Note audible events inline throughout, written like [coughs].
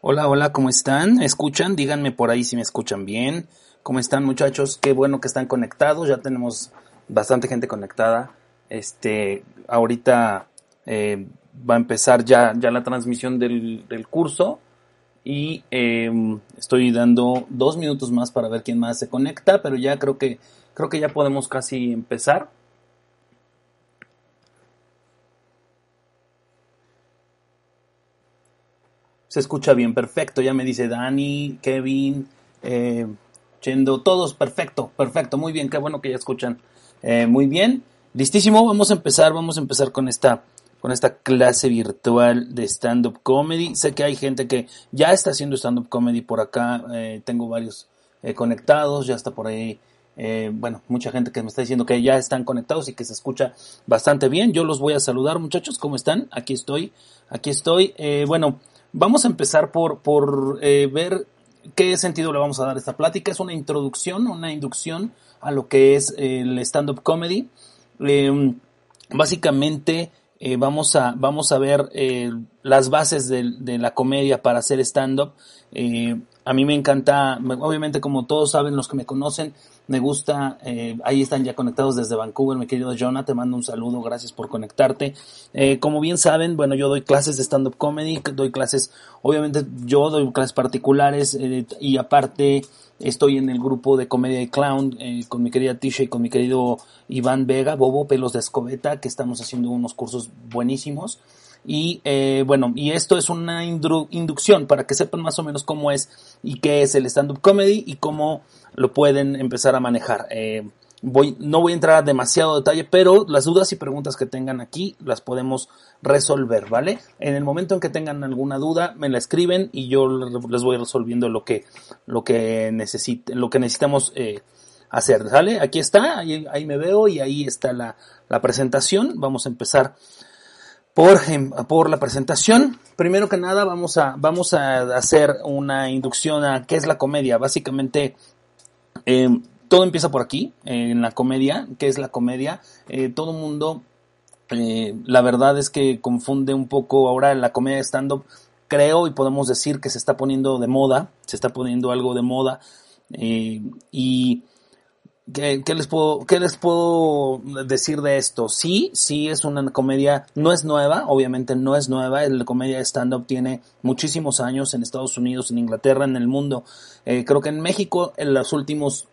Hola, hola, ¿cómo están? ¿Escuchan? Díganme por ahí si me escuchan bien. ¿Cómo están muchachos? Qué bueno que están conectados. Ya tenemos bastante gente conectada. Este, ahorita eh, va a empezar ya, ya la transmisión del, curso. Y em, estoy dando dos minutos más para ver quién más se conecta, pero ya creo que creo que ya podemos casi empezar. Se escucha bien, perfecto. Ya me dice Dani, Kevin, eh, Chendo, todos, perfecto, perfecto, muy bien, qué bueno que ya escuchan. Eh, muy bien, listísimo, vamos a empezar, vamos a empezar con esta, con esta clase virtual de stand-up comedy. Sé que hay gente que ya está haciendo stand-up comedy por acá, eh, tengo varios eh, conectados, ya está por ahí. bueno, mucha gente que me está diciendo que ya están conectados y que se escucha bastante bien. Yo los voy a saludar, muchachos. ¿Cómo están? Aquí estoy, aquí estoy. bueno, Vamos a empezar por, por eh, ver qué sentido le vamos a dar a esta plática. Es una introducción, una inducción a lo que es el stand-up comedy. Em, básicamente eh, vamos, a, vamos a ver eh, las bases de, de, la comedia para hacer stand-up. a mí me encanta, obviamente como todos saben los que me conocen, me gusta, eh, ahí están ya conectados desde Vancouver, mi querido Jonah, te mando un saludo, gracias por conectarte. Eh, como bien saben, bueno, yo doy clases de stand-up comedy, doy clases, obviamente yo doy clases particulares eh, y aparte estoy en el grupo de comedia y clown con mi querida Tisha y con mi querido Iván Vega, Bobo Pelos de Escobeta, que estamos haciendo unos cursos buenísimos. Y eh, bueno, y esto es una inducción para que sepan más o menos cómo es y qué es el stand-up comedy y cómo lo pueden empezar a manejar. Eh, voy, no voy a entrar a demasiado detalle, pero las dudas y preguntas que tengan aquí las podemos resolver, ¿vale? En el momento en que tengan alguna duda, me la escriben y yo les voy resolviendo lo que, lo que lo que necesitamos eh, hacer, ¿sale? Aquí está, ahí, ahí, me veo y ahí está la, la presentación. Vamos a empezar por, em, por la presentación. Primero que nada vamos a, vamos a hacer una inducción a qué es la comedia. Básicamente, em, todo empieza por aquí, en la comedia. ¿Qué es la comedia? Eh, todo mundo, eh, la verdad es que confunde un poco ahora la comedia de stand-up. Creo y podemos decir que se está poniendo de moda, se está poniendo algo de moda. Eh, y ¿Qué, les puedo, ¿Qué les puedo decir de esto? Sí, sí es una comedia, no es nueva, obviamente no es nueva, la comedia de stand-up tiene muchísimos años en Estados Unidos, en Inglaterra, en el mundo. Eh, creo que en México en los últimos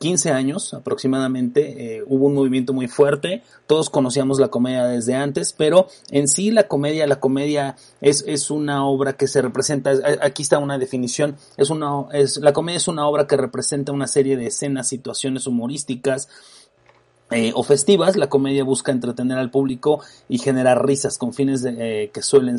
15 años aproximadamente, eh, hubo un movimiento muy fuerte, todos conocíamos la comedia desde antes, pero en sí la comedia, la comedia es, es una obra que se representa, aquí está una definición, es una, es, la comedia es una obra que representa una serie de escenas, situaciones humorísticas, eh, o festivas, la comedia busca entretener al público y generar risas con fines de, eh, que suelen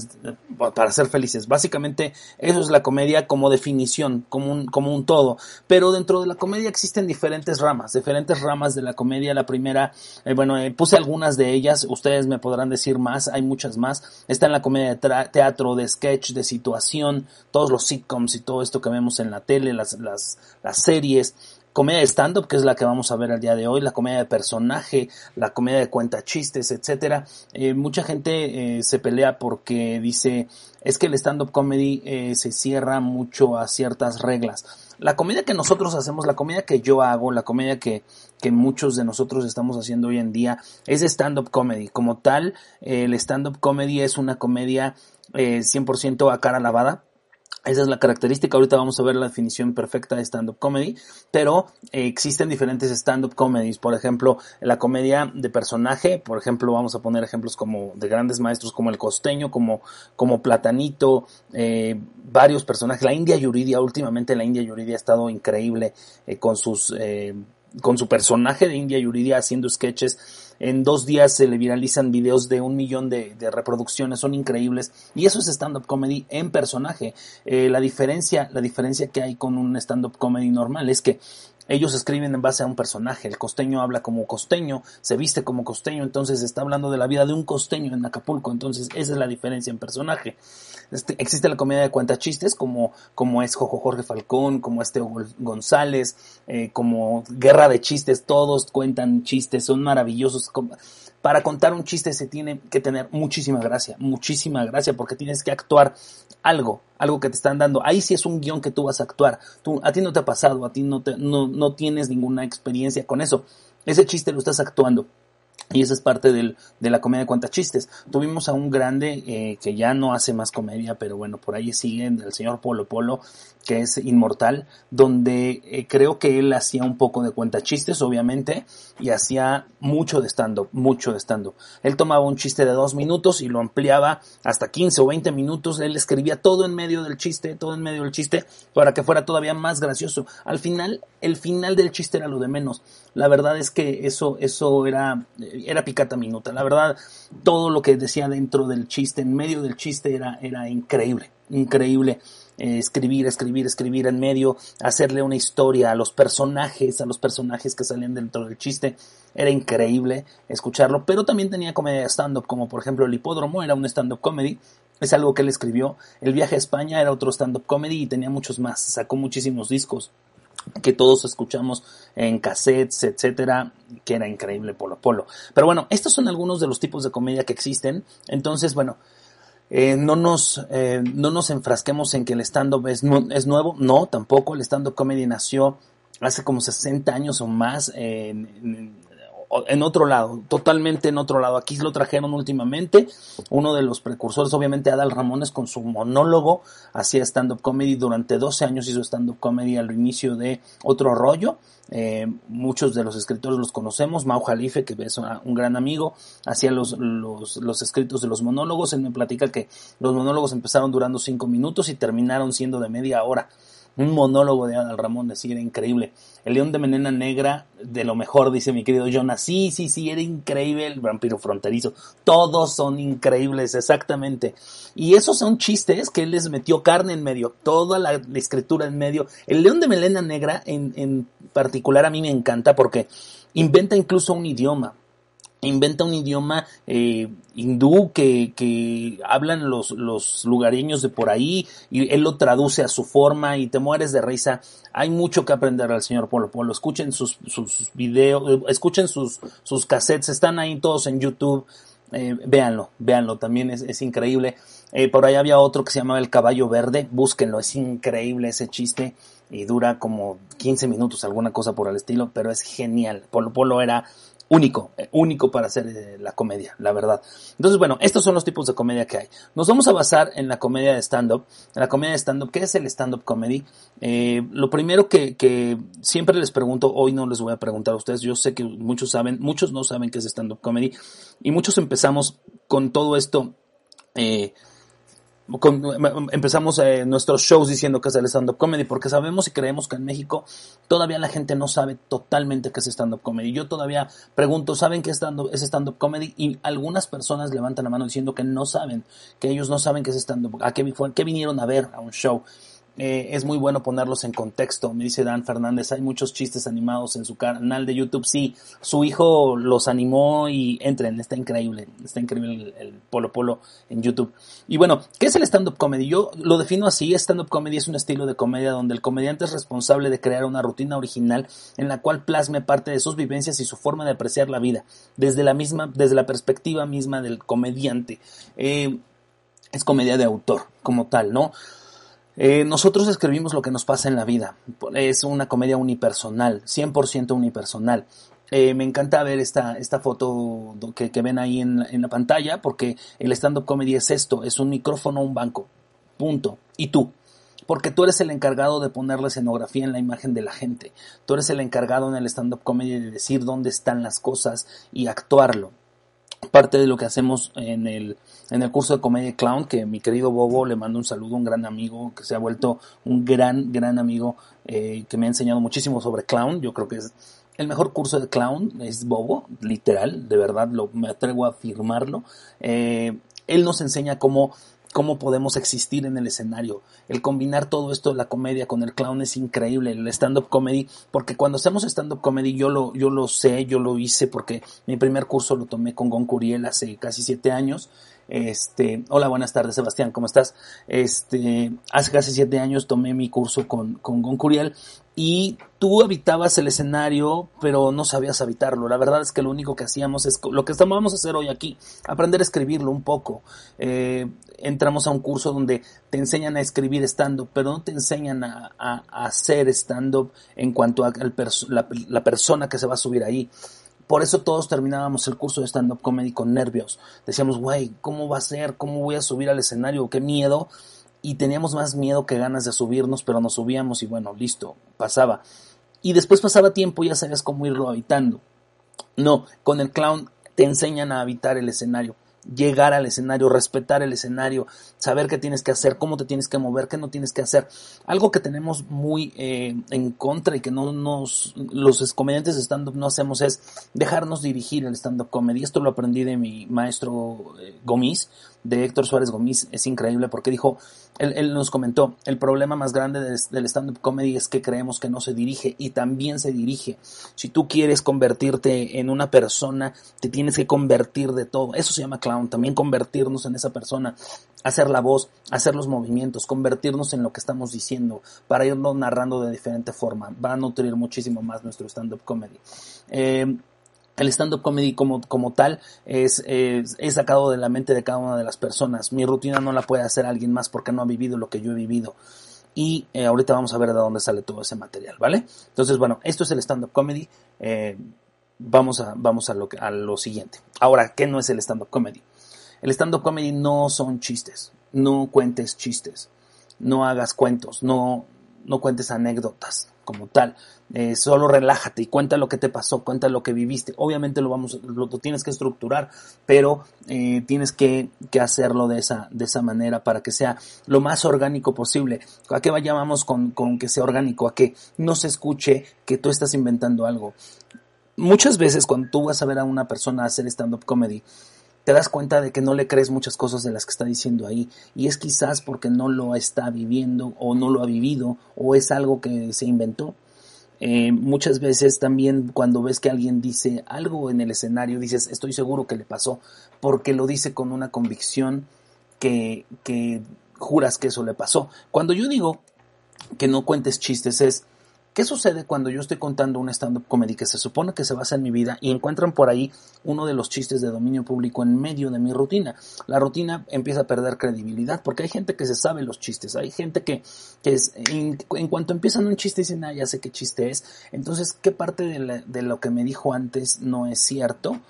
para ser felices. Básicamente eso es la comedia como definición, como un, como un todo. Pero dentro de la comedia existen diferentes ramas, diferentes ramas de la comedia. La primera, eh, bueno, puse algunas de ellas, ustedes me podrán decir más, hay muchas más. Está en la comedia de teatro, de sketch, de situación, todos los sitcoms y todo esto que vemos en la tele, las, las, las series comedia de stand-up, que es la que vamos a ver al día de hoy, la comedia de personaje, la comedia de cuenta chistes, etcétera. Eh, mucha gente eh, se pelea porque dice es que el stand-up comedy eh, se cierra mucho a ciertas reglas. La comedia que nosotros hacemos, la comedia que yo hago, la comedia que, que muchos de nosotros estamos haciendo hoy en día es stand-up comedy. Como tal, el stand-up comedy es una comedia 100% a cara lavada esa es la característica. Ahorita vamos a ver la definición perfecta de stand-up comedy. Pero eh, existen diferentes stand-up comedies. Por ejemplo, la comedia de personaje. Por ejemplo, vamos a poner ejemplos como de grandes maestros como el costeño, como, como Platanito, eh, varios personajes. La India Yuridia, últimamente la India Yuridia ha estado increíble eh, con sus con su personaje de India Yuridia haciendo sketches. En dos días se le viralizan videos de un millón de, reproducciones, son increíbles. Y eso es stand-up comedy en personaje. Eh, la diferencia, la diferencia que hay con un stand-up comedy normal es que ellos escriben en base a un personaje. El costeño habla como costeño, se viste como costeño, entonces está hablando de la vida de un costeño en Acapulco. Entonces esa es la diferencia en personaje. Este, existe la comedia de cuentachistes como, como es Jojo Jorge Falcón, como este González, eh, como Guerra de Chistes. Todos cuentan chistes, son maravillosos para contar un chiste se tiene que tener muchísima gracia, muchísima gracia, porque tienes que actuar algo, algo que te están dando. Ahí sí es un guion que tú vas a actuar. Tú, a ti no te ha pasado, a ti no, te, no, no tienes ninguna experiencia con eso. Ese chiste lo estás actuando. Y esa es parte del, de la comedia de cuenta chistes. Tuvimos a un grande eh, que ya no hace más comedia, pero bueno, por ahí sigue el señor Polo Polo, que es inmortal, donde eh, creo que él hacía un poco de cuenta chistes, obviamente, y hacía mucho de stand-up, mucho de stand-up. Él tomaba un chiste de dos minutos y lo ampliaba hasta 15 o 20 minutos. Él escribía todo en medio del chiste, todo en medio del chiste, para que fuera todavía más gracioso. Al final, el final del chiste era lo de menos. La verdad es que eso, eso era era picata minuta. La verdad, todo lo que decía dentro del chiste, en medio del chiste, era, era increíble, increíble. Eh, escribir, escribir, escribir en medio, hacerle una historia a los personajes, a los personajes que salían dentro del chiste. Era increíble escucharlo, pero también tenía comedia stand-up, como por ejemplo El Hipódromo, era un stand-up comedy. Es algo que él escribió. El viaje a España era otro stand-up comedy y tenía muchos más. Sacó muchísimos discos que todos escuchamos en cassettes, etcétera, que era increíble Polo Polo. Pero bueno, estos son algunos de los tipos de comedia que existen. Entonces, bueno, eh, no nos eh, no nos enfrasquemos en que el stand-up es, nuevo. No, tampoco. El stand-up comedy nació hace como 60 años o más en otro lado, totalmente en otro lado. Aquí lo trajeron últimamente. Uno de los precursores, obviamente, Adal Ramones con su monólogo, hacía stand-up comedy. Durante 12 años hizo stand-up comedy al inicio de Otro Rollo. Eh, muchos de los escritores los conocemos. Mau Jalife, que es un gran amigo, hacía los, los, los escritos de los monólogos. Él me platica que los monólogos empezaron durando 5 minutos y terminaron siendo de media hora un monólogo de Adal Ramón, decía, era increíble. El León de Menena Negra, de lo mejor, dice mi querido Jonas. Sí, sí, sí, era increíble. El vampiro fronterizo. Todos son increíbles, exactamente. Y esos son chistes que él les metió carne en medio, toda la, escritura en medio. El León de Melena Negra, en, en particular, a mí me encanta porque inventa incluso un idioma inventa un idioma eh, hindú que, que hablan los, los, lugareños de por ahí y él lo traduce a su forma y te mueres de risa. Hay mucho que aprender al señor Polo Polo. Escuchen sus, sus videos, escuchen sus, sus cassettes, están ahí todos en YouTube. Eh, véanlo, véanlo, también es, es increíble. Eh, por ahí había otro que se llamaba El Caballo Verde, búsquenlo, es increíble ese chiste y dura como 15 minutos, alguna cosa por el estilo, pero es genial. Polo Polo era único, eh, único para hacer eh, la comedia, la verdad. Entonces, bueno, estos son los tipos de comedia que hay. Nos vamos a basar en la comedia de stand-up. En la comedia de stand-up, ¿qué es el stand-up comedy? Eh, lo primero que, que, siempre les pregunto, hoy no les voy a preguntar a ustedes, yo sé que muchos saben, muchos no saben qué es stand-up comedy, y muchos empezamos con todo esto. Eh, empezamos eh, nuestros shows diciendo que es el stand-up comedy, porque sabemos y creemos que en México todavía la gente no sabe totalmente qué es stand-up comedy. Yo todavía pregunto, ¿saben qué es stand-up comedy? Y algunas personas levantan la mano diciendo que no saben, que ellos no saben qué es stand-up, a qué, qué vinieron a ver a un show. Eh, es muy bueno ponerlos en contexto. Me dice Dan Fernández, hay muchos chistes animados en su canal de YouTube. Sí, su hijo los animó y entren, está increíble, está increíble el, Polo Polo en YouTube. Y bueno, ¿qué es el stand-up comedy? Yo lo defino así, stand-up comedy es un estilo de comedia donde el comediante es responsable de crear una rutina original en la cual plasme parte de sus vivencias y su forma de apreciar la vida, desde la misma, desde la perspectiva misma del comediante. Eh, es comedia de autor, como tal, ¿no? Eh, nosotros escribimos lo que nos pasa en la vida. Es una comedia unipersonal, 100% unipersonal. Eh, me encanta ver esta, esta foto que, ven ahí en, en, la pantalla porque el stand-up comedy es esto, es un micrófono, un banco. Punto. Y tú. Porque tú eres el encargado de poner la escenografía en la imagen de la gente. Tú eres el encargado en el stand-up comedy de decir dónde están las cosas y actuarlo parte de lo que hacemos en el, en el curso de comedia clown, que mi querido Bobo le mando un saludo, un gran amigo, que se ha vuelto un gran, gran amigo, eh, que me ha enseñado muchísimo sobre clown, yo creo que es el mejor curso de clown es Bobo, literal, de verdad, lo, me atrevo a afirmarlo. Eh, él nos enseña cómo cómo podemos existir en el escenario. El combinar todo esto, la comedia con el clown es increíble, el stand-up comedy, porque cuando hacemos stand-up comedy yo lo, yo lo sé, yo lo hice porque mi primer curso lo tomé con Gon Curiel hace casi siete años. Este, hola, buenas tardes, Sebastián, ¿cómo estás? Este, hace casi siete años tomé mi curso con, con Gon Curiel y tú habitabas el escenario, pero no sabías habitarlo. La verdad es que lo único que hacíamos es lo que vamos a hacer hoy aquí, aprender a escribirlo un poco. Eh, entramos a un curso donde te enseñan a escribir stand-up, pero no te enseñan a, hacer stand-up en cuanto a la, la persona que se va a subir ahí. Por eso todos terminábamos el curso de stand-up comedy con nervios. Decíamos, güey, ¿cómo va a ser? ¿Cómo voy a subir al escenario? ¡Qué miedo! y teníamos más miedo que ganas de subirnos, pero nos subíamos y bueno, listo, pasaba. Y después pasaba tiempo y ya sabías cómo irlo habitando. No, con el clown te enseñan a habitar el escenario llegar al escenario, respetar el escenario, saber qué tienes que hacer, cómo te tienes que mover, qué no tienes que hacer. Algo que tenemos muy eh, en contra y que no nos, los comediantes de stand-up no hacemos es dejarnos dirigir el stand-up comedy. Esto lo aprendí de mi maestro eh, Gomis, de Héctor Suárez Gomis. Es increíble porque dijo, él, nos comentó, el problema más grande del stand-up comedy es que creemos que no se dirige y también se dirige. Si tú quieres convertirte en una persona, te tienes que convertir de todo. Eso se llama clown, también convertirnos en esa persona, hacer la voz, hacer los movimientos, convertirnos en lo que estamos diciendo para irlo narrando de diferente forma. Va a nutrir muchísimo más nuestro stand-up comedy. Eh, el stand-up comedy como, como tal es, es, sacado de la mente de cada una de las personas. Mi rutina no la puede hacer alguien más porque no ha vivido lo que yo he vivido. Y eh, ahorita vamos a ver de dónde sale todo ese material, ¿vale? Entonces, bueno, esto es el stand-up comedy. Eh, vamos a, vamos a, lo, a lo siguiente. Ahora, ¿qué no es el stand-up comedy? El stand-up comedy no son chistes. No cuentes chistes. No hagas cuentos. No, no cuentes anécdotas como tal. Eh, solo relájate y cuenta lo que te pasó, cuenta lo que viviste. Obviamente lo vamos, lo, tienes que estructurar, pero eh, tienes que, que, hacerlo de esa, de esa manera para que sea lo más orgánico posible. ¿A qué llamamos con, con que sea orgánico? A que no se escuche que tú estás inventando algo. Muchas veces cuando tú vas a ver a una persona hacer stand-up comedy, te das cuenta de que no le crees muchas cosas de las que está diciendo ahí y es quizás porque no lo está viviendo o no lo ha vivido o es algo que se inventó. Eh, muchas veces también cuando ves que alguien dice algo en el escenario dices estoy seguro que le pasó porque lo dice con una convicción que, que juras que eso le pasó. Cuando yo digo que no cuentes chistes es ¿Qué sucede cuando yo estoy contando un stand-up comedy que se supone que se basa en mi vida y encuentran por ahí uno de los chistes de dominio público en medio de mi rutina? La rutina empieza a perder credibilidad porque hay gente que se sabe los chistes, hay gente que, es, en, cuanto empiezan un chiste dicen, ah, ya sé qué chiste es. Entonces, ¿qué parte de, de lo que me dijo antes no es cierto?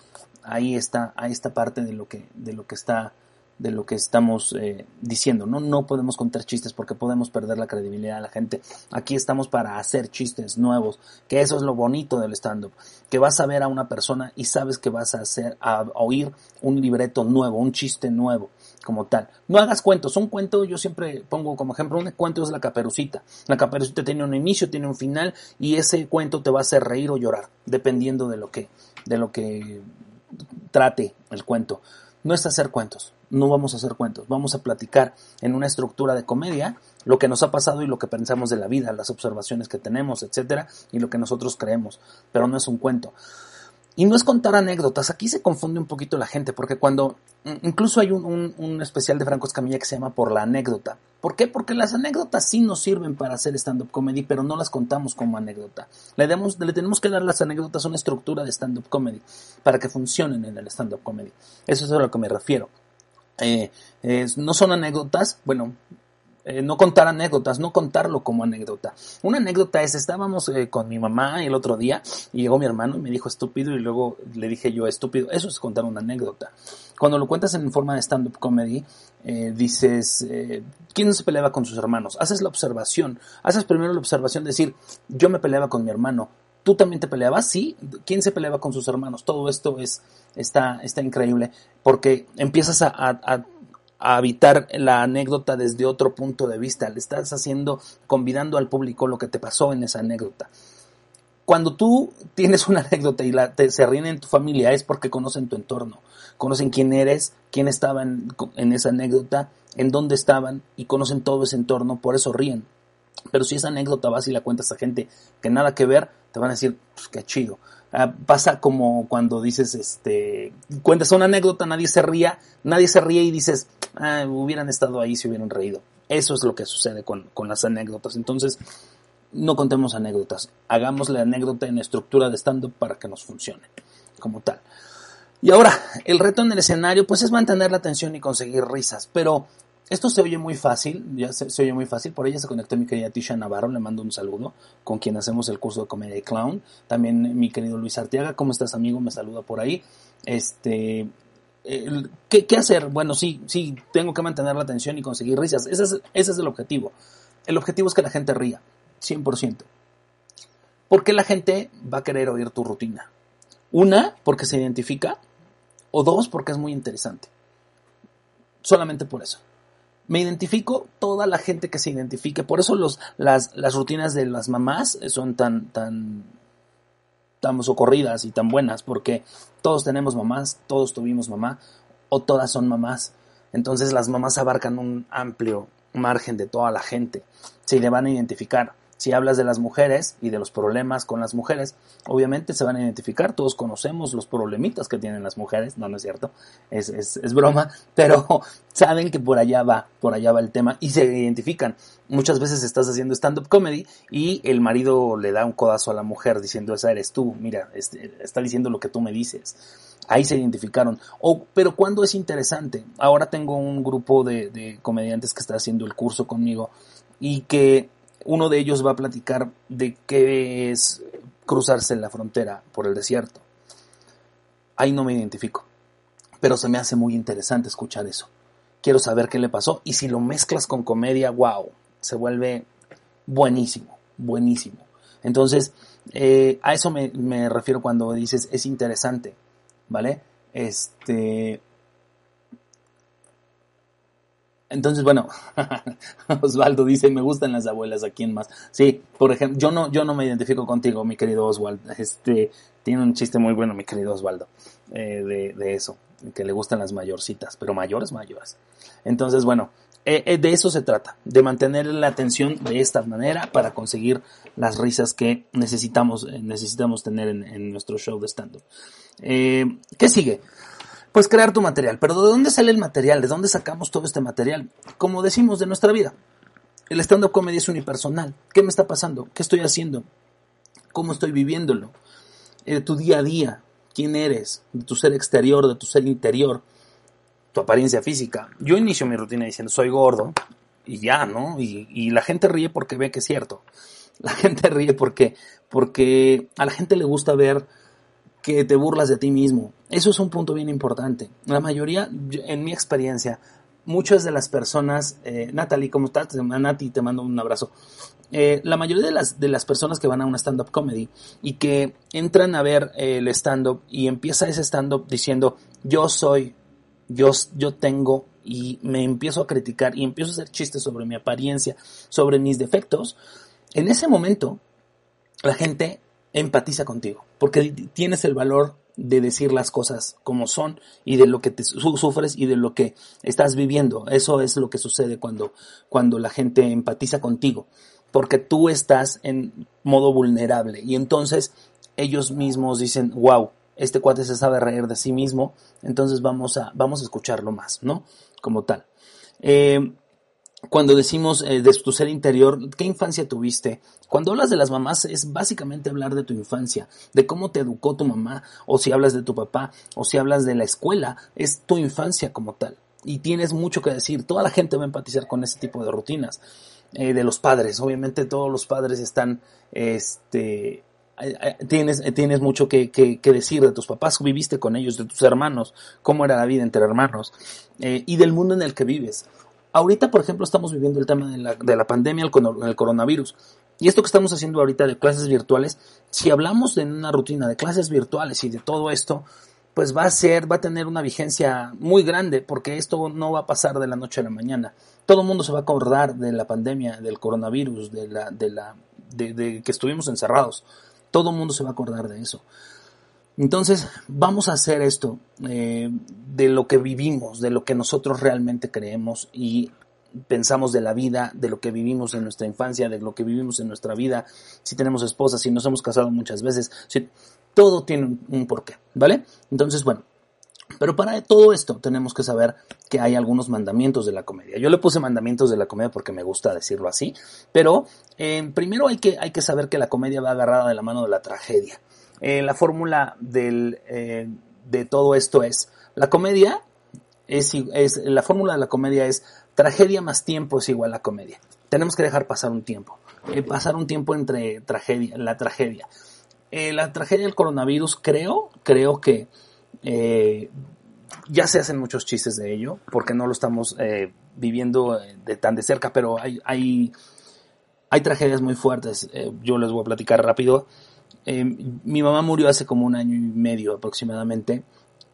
Ahí está, ahí está parte de lo que, de lo que está de lo que estamos eh, diciendo. ¿no? no podemos contar chistes porque podemos perder la credibilidad de la gente. Aquí estamos para hacer chistes nuevos, que eso es lo bonito del stand-up, que vas a ver a una persona y sabes que vas a hacer, a oír un libreto nuevo, un chiste nuevo como tal. No hagas cuentos, un cuento yo siempre pongo como ejemplo, un cuento es la caperucita. La caperucita tiene un inicio, tiene un final y ese cuento te va a hacer reír o llorar, dependiendo de lo que, de lo que trate el cuento. No es hacer cuentos, no vamos a hacer cuentos, vamos a platicar en una estructura de comedia lo que nos ha pasado y lo que pensamos de la vida, las observaciones que tenemos, etcétera, y lo que nosotros creemos, pero no es un cuento. Y no es contar anécdotas, aquí se confunde un poquito la gente, porque cuando, incluso hay un, especial de Franco Escamilla que se llama Por la anécdota. ¿Por qué? Porque las anécdotas sí nos sirven para hacer stand-up comedy, pero no las contamos como anécdota. Le, demos, le tenemos que dar las anécdotas una estructura de stand-up comedy, para que funcionen en el stand-up comedy. Eso es a lo que me refiero. Eh, no son anécdotas, bueno, eh, no contar anécdotas, no contarlo como anécdota. Una anécdota es, estábamos eh, con mi mamá el otro día y llegó mi hermano y me dijo estúpido y luego le dije yo estúpido. Eso es contar una anécdota. Cuando lo cuentas en forma de stand-up comedy, dices, ¿quién se peleaba con sus hermanos? Haces la observación, haces primero la observación de decir, yo me peleaba con mi hermano, ¿Tú también te peleabas? Sí. ¿Quién se peleaba con sus hermanos? Todo esto es, está, está increíble porque empiezas a, habitar la anécdota desde otro punto de vista. Le estás haciendo, convidando al público lo que te pasó en esa anécdota. cuando tú tienes una anécdota y la, te, se ríen en tu familia es porque conocen tu entorno, conocen quién eres, quién estaba en, esa anécdota, en dónde estaban y conocen todo ese entorno, por eso ríen. Pero si esa anécdota vas y la cuentas a gente que nada que ver, te van a decir, pues qué chido. Ah, pasa como cuando dices, este, cuentas una anécdota, nadie se ría, nadie se ríe y dices, ah, hubieran estado ahí si hubieran reído. Eso es lo que sucede con, con las anécdotas. Entonces, no contemos anécdotas, hagamos la anécdota en estructura de stand-up para que nos funcione como tal. Y ahora, el reto en el escenario, pues es mantener la atención y conseguir risas, pero esto se oye muy fácil, ya se, oye muy fácil, por ella se conectó mi querida Tisha Navarro, le mando un saludo, con quien hacemos el curso de comedia y clown, también mi querido Luis Arteaga, ¿cómo estás amigo? Me saluda por ahí, este, ¿qué, ¿qué, hacer? Bueno, sí, sí, tengo que mantener la atención y conseguir risas, ese es, el objetivo, el objetivo es que la gente ría, 100%. Porque la gente va a querer oír tu rutina. Una, porque se identifica. O dos, porque es muy interesante. Solamente por eso. Me identifico toda la gente que se identifique. Por eso las, las rutinas de las mamás son tan, tan, tan socorridas y tan buenas. Porque todos tenemos mamás, todos tuvimos mamá, o todas son mamás. Entonces las mamás abarcan un amplio margen de toda la gente. Se le van a identificar. Si hablas de las mujeres y de los problemas con las mujeres, obviamente se van a identificar, todos conocemos los problemitas que tienen las mujeres, no, no es cierto, es, es, es broma, [laughs] pero saben que por allá va, por allá va el tema y se identifican. Muchas veces estás haciendo stand-up comedy y el marido le da un codazo a la mujer diciendo, esa eres tú, mira, este, está diciendo lo que tú me dices. Ahí se identificaron. O, pero cuando es interesante, ahora tengo un grupo de, de comediantes que está haciendo el curso conmigo y que uno de ellos va a platicar de qué es cruzarse la frontera por el desierto. Ahí no me identifico, pero se me hace muy interesante escuchar eso. Quiero saber qué le pasó y si lo mezclas con comedia, wow, se vuelve buenísimo, buenísimo. Entonces, eh, a eso me, me refiero cuando dices es interesante, ¿vale? Este, entonces, bueno, [laughs] Osvaldo dice, me gustan las abuelas, ¿a quién más? Sí, por ejemplo, yo no, yo no me identifico contigo, mi querido Osvaldo. Este, tiene un chiste muy bueno, mi querido Osvaldo, eh, de, eso, que le gustan las mayorcitas, pero mayores, mayores. Entonces, bueno, eh, eh, de eso se trata, de mantener la atención de esta manera para conseguir las risas que necesitamos, necesitamos tener en, en nuestro show de stand-up. ¿Qué sigue? Pues crear tu material. Pero ¿de dónde sale el material? ¿De dónde sacamos todo este material? Como decimos, de nuestra vida. El stand-up comedy es unipersonal. ¿Qué me está pasando? ¿Qué estoy haciendo? ¿Cómo estoy viviéndolo? De tu día a día. ¿Quién eres? De tu ser exterior, de tu ser interior. Tu apariencia física. Yo inicio mi rutina diciendo, soy gordo. Y ya, ¿no? Y, y la gente ríe porque ve que es cierto. La [laughs] gente ríe porque, porque a la gente le gusta ver que te burlas de ti mismo. Eso es un punto bien importante. La mayoría, en mi experiencia, muchas de las personas, eh, Natalie, ¿cómo estás? Nati, te mando un abrazo. Eh, la mayoría de las, de las personas que van a una stand-up comedy y que entran a ver el stand-up y empieza ese stand-up diciendo, yo soy, yo, yo tengo, y me empiezo a criticar y empiezo a hacer chistes sobre mi apariencia, sobre mis defectos, en ese momento la gente empatiza contigo, porque tienes el valor de decir las cosas como son y de lo que te sufres y de lo que estás viviendo. Eso es lo que sucede cuando, cuando la gente empatiza contigo, porque tú estás en modo vulnerable y entonces ellos mismos dicen, wow, este cuate se sabe reír de sí mismo, entonces vamos a, vamos a escucharlo más, ¿no? Como tal. Eh, cuando decimos eh, de tu ser interior, ¿qué infancia tuviste? Cuando hablas de las mamás es básicamente hablar de tu infancia, de cómo te educó tu mamá, o si hablas de tu papá, o si hablas de la escuela, es tu infancia como tal. Y tienes mucho que decir, toda la gente va a empatizar con ese tipo de rutinas. Eh, de los padres, obviamente todos los padres están, este, eh, tienes, tienes mucho que, que, decir de tus papás, viviste con ellos, de tus hermanos, cómo era la vida entre hermanos, y del mundo en el que vives. Ahorita, por ejemplo, estamos viviendo el tema de la, de la pandemia, el, el coronavirus. Y esto que estamos haciendo ahorita de clases virtuales, si hablamos de una rutina de clases virtuales y de todo esto, pues va a ser, va a tener una vigencia muy grande, porque esto no va a pasar de la noche a la mañana. Todo el mundo se va a acordar de la pandemia, del coronavirus, de la, de la, de, de que estuvimos encerrados Todo el mundo se va a acordar de eso. Entonces, vamos a hacer esto eh, de lo que vivimos, de lo que nosotros realmente creemos y pensamos de la vida, de lo que vivimos en nuestra infancia, de lo que vivimos en nuestra vida, si tenemos esposas, si nos hemos casado muchas veces, si, todo tiene un, porqué, ¿vale? Entonces, bueno, pero para todo esto tenemos que saber que hay algunos mandamientos de la comedia. Yo le puse mandamientos de la comedia porque me gusta decirlo así, pero eh, primero hay que, hay que saber que la comedia va agarrada de la mano de la tragedia. Eh, la fórmula del, eh, de todo esto es, la comedia es, es, la fórmula de la comedia es tragedia más tiempo es igual a comedia. Tenemos que dejar pasar un tiempo, pasar un tiempo entre tragedia, la tragedia. la tragedia del coronavirus creo, creo que eh, ya se hacen muchos chistes de ello, porque no lo estamos eh, viviendo eh, de tan de cerca, pero hay, hay tragedias muy fuertes. yo les voy a platicar rápido. Mi mamá murió hace como un año y medio aproximadamente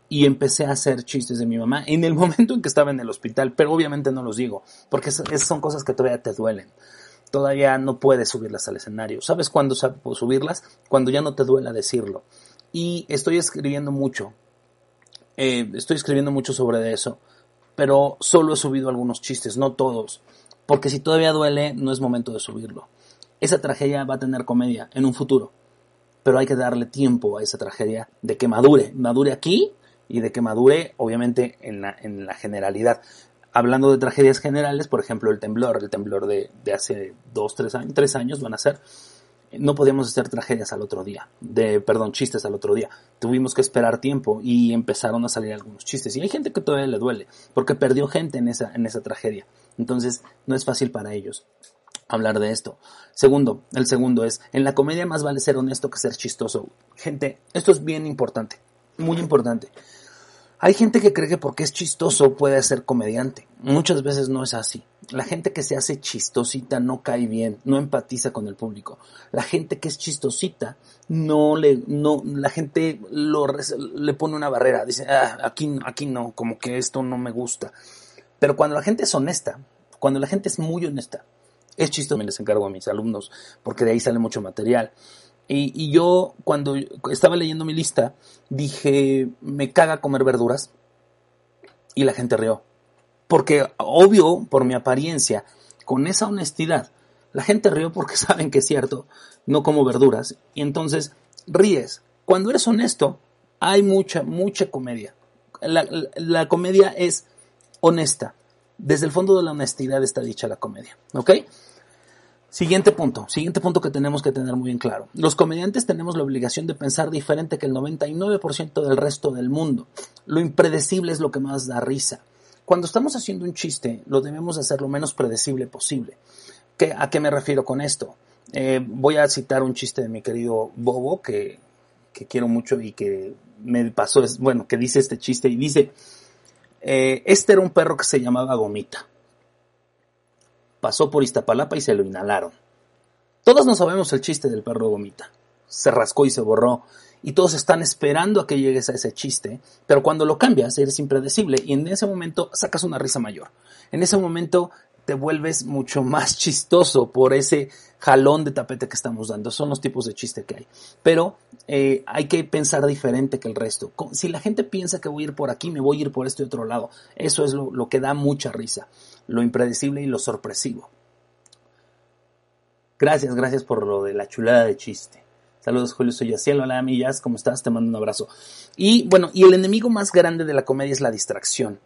y empecé a hacer chistes de mi mamá en el [laughs] momento en que estaba en el hospital, pero obviamente no los digo, porque son cosas que todavía te duelen. Todavía no puedes subirlas al escenario. ¿Sabes cuándo subirlas? Cuando ya no te duela decirlo. Y estoy escribiendo mucho eh, estoy escribiendo mucho sobre eso, pero solo he subido algunos chistes, no todos, porque si todavía duele, no es momento de subirlo. Esa tragedia va a tener comedia en un futuro, pero hay que darle tiempo a esa tragedia de que madure, madure aquí y de que madure, obviamente, en la, en la generalidad. Hablando de tragedias generales, por ejemplo, el temblor, el temblor de, de hace dos, tres años, tres años van a ser no podíamos hacer tragedias al otro día, de, perdón, chistes al otro día. Tuvimos que esperar tiempo y empezaron a salir algunos chistes. Y hay gente que todavía le duele, porque perdió gente en esa, en esa tragedia. Entonces, no es fácil para ellos hablar de esto. Segundo, el segundo es, en la comedia más vale ser honesto que ser chistoso. Gente, esto es bien importante, muy importante. Hay gente que cree que porque es chistoso puede ser comediante. Muchas veces no es así. La gente que se hace chistosita no cae bien, no empatiza con el público. La gente que es chistosita no le, no, la gente le pone una barrera. Dice, ah, aquí, aquí no, como que esto no me gusta. Pero cuando la gente es honesta, cuando la gente es muy honesta, es chistoso. Me les encargo a mis alumnos porque de ahí sale mucho material. Y, yo, cuando estaba leyendo mi lista, dije, me caga comer verduras. Y la gente rió. Porque, obvio, por mi apariencia, con esa honestidad, la gente rió porque [laughs] saben que es cierto, no como verduras. Y entonces, ríes. Cuando eres honesto, hay mucha, mucha comedia. La comedia es honesta. Desde el fondo de la honestidad está dicha la comedia. ¿Ok? Siguiente punto, siguiente punto que tenemos que tener muy en claro. Los comediantes tenemos la obligación de pensar diferente que el 99% del resto del mundo. Lo impredecible es lo que más da risa. Cuando estamos haciendo un chiste, lo debemos hacer lo menos predecible posible. ¿Qué, ¿A qué me refiero con esto? Eh, voy a citar un chiste de mi querido Bobo, que, que quiero mucho y que me pasó, es, bueno, que dice este chiste y dice, eh, este era un perro que se llamaba Gomita pasó por Iztapalapa y se lo inhalaron. Todos no sabemos el chiste del perro gomita. Se rascó y se borró. Y todos están esperando a que llegues a ese chiste, pero cuando lo cambias eres impredecible y en ese momento sacas una risa mayor. En ese momento te vuelves mucho más chistoso por ese jalón de tapete que estamos dando. Son los tipos de chiste que hay. Pero eh, hay que pensar diferente que el resto. Si la gente piensa que voy a ir por aquí, me voy a ir por este otro lado. Eso es lo, que da mucha risa. Lo impredecible y lo sorpresivo. Gracias, gracias por lo de la chulada de chiste. Saludos, Julio Soy Cielo. Hola, amigas, ¿cómo estás? Te mando un abrazo. Y bueno, y el enemigo más grande de la comedia es la distracción.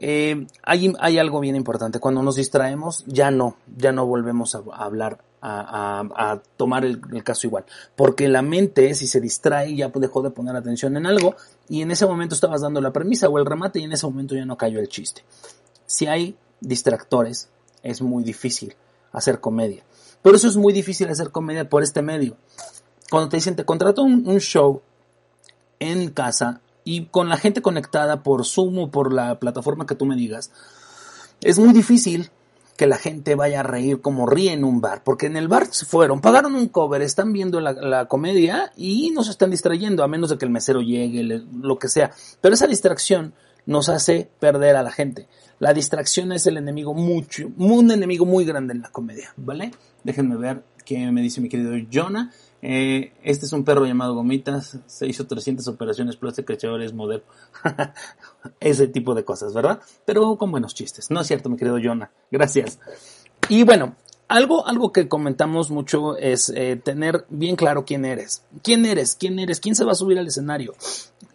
Eh, hay, algo bien importante. Cuando nos distraemos, ya no, ya no volvemos a, hablar, a, tomar el, caso igual. Porque la mente, si se distrae, ya dejó de poner atención en algo y en ese momento estabas dando la premisa o el remate y en ese momento ya no cayó el chiste. Si hay distractores, es muy difícil hacer comedia. Por eso es muy difícil hacer comedia por este medio. Cuando te dicen, te contrato un show en casa, y con la gente conectada por Zoom o por la plataforma que tú me digas, es muy difícil que la gente vaya a reír como ríe en un bar, porque en el bar se fueron, pagaron un cover, están viendo la, comedia y nos están distrayendo, a menos de que el mesero llegue, lo que sea. Pero esa distracción nos hace perder a la gente. La distracción es el enemigo mucho, un enemigo muy grande en la comedia, ¿vale? Déjenme ver qué me dice mi querido Jonah. Eh, este es un perro llamado Gomitas, se hizo 300 operaciones plásticas y ahora es modelo. [laughs] Ese tipo de cosas, ¿verdad? Pero con buenos chistes. No es cierto, mi querido Jonah. Gracias. Y bueno, algo, algo que comentamos mucho es eh, tener bien claro quién eres. ¿Quién eres? ¿Quién eres? ¿Quién se va a subir al escenario?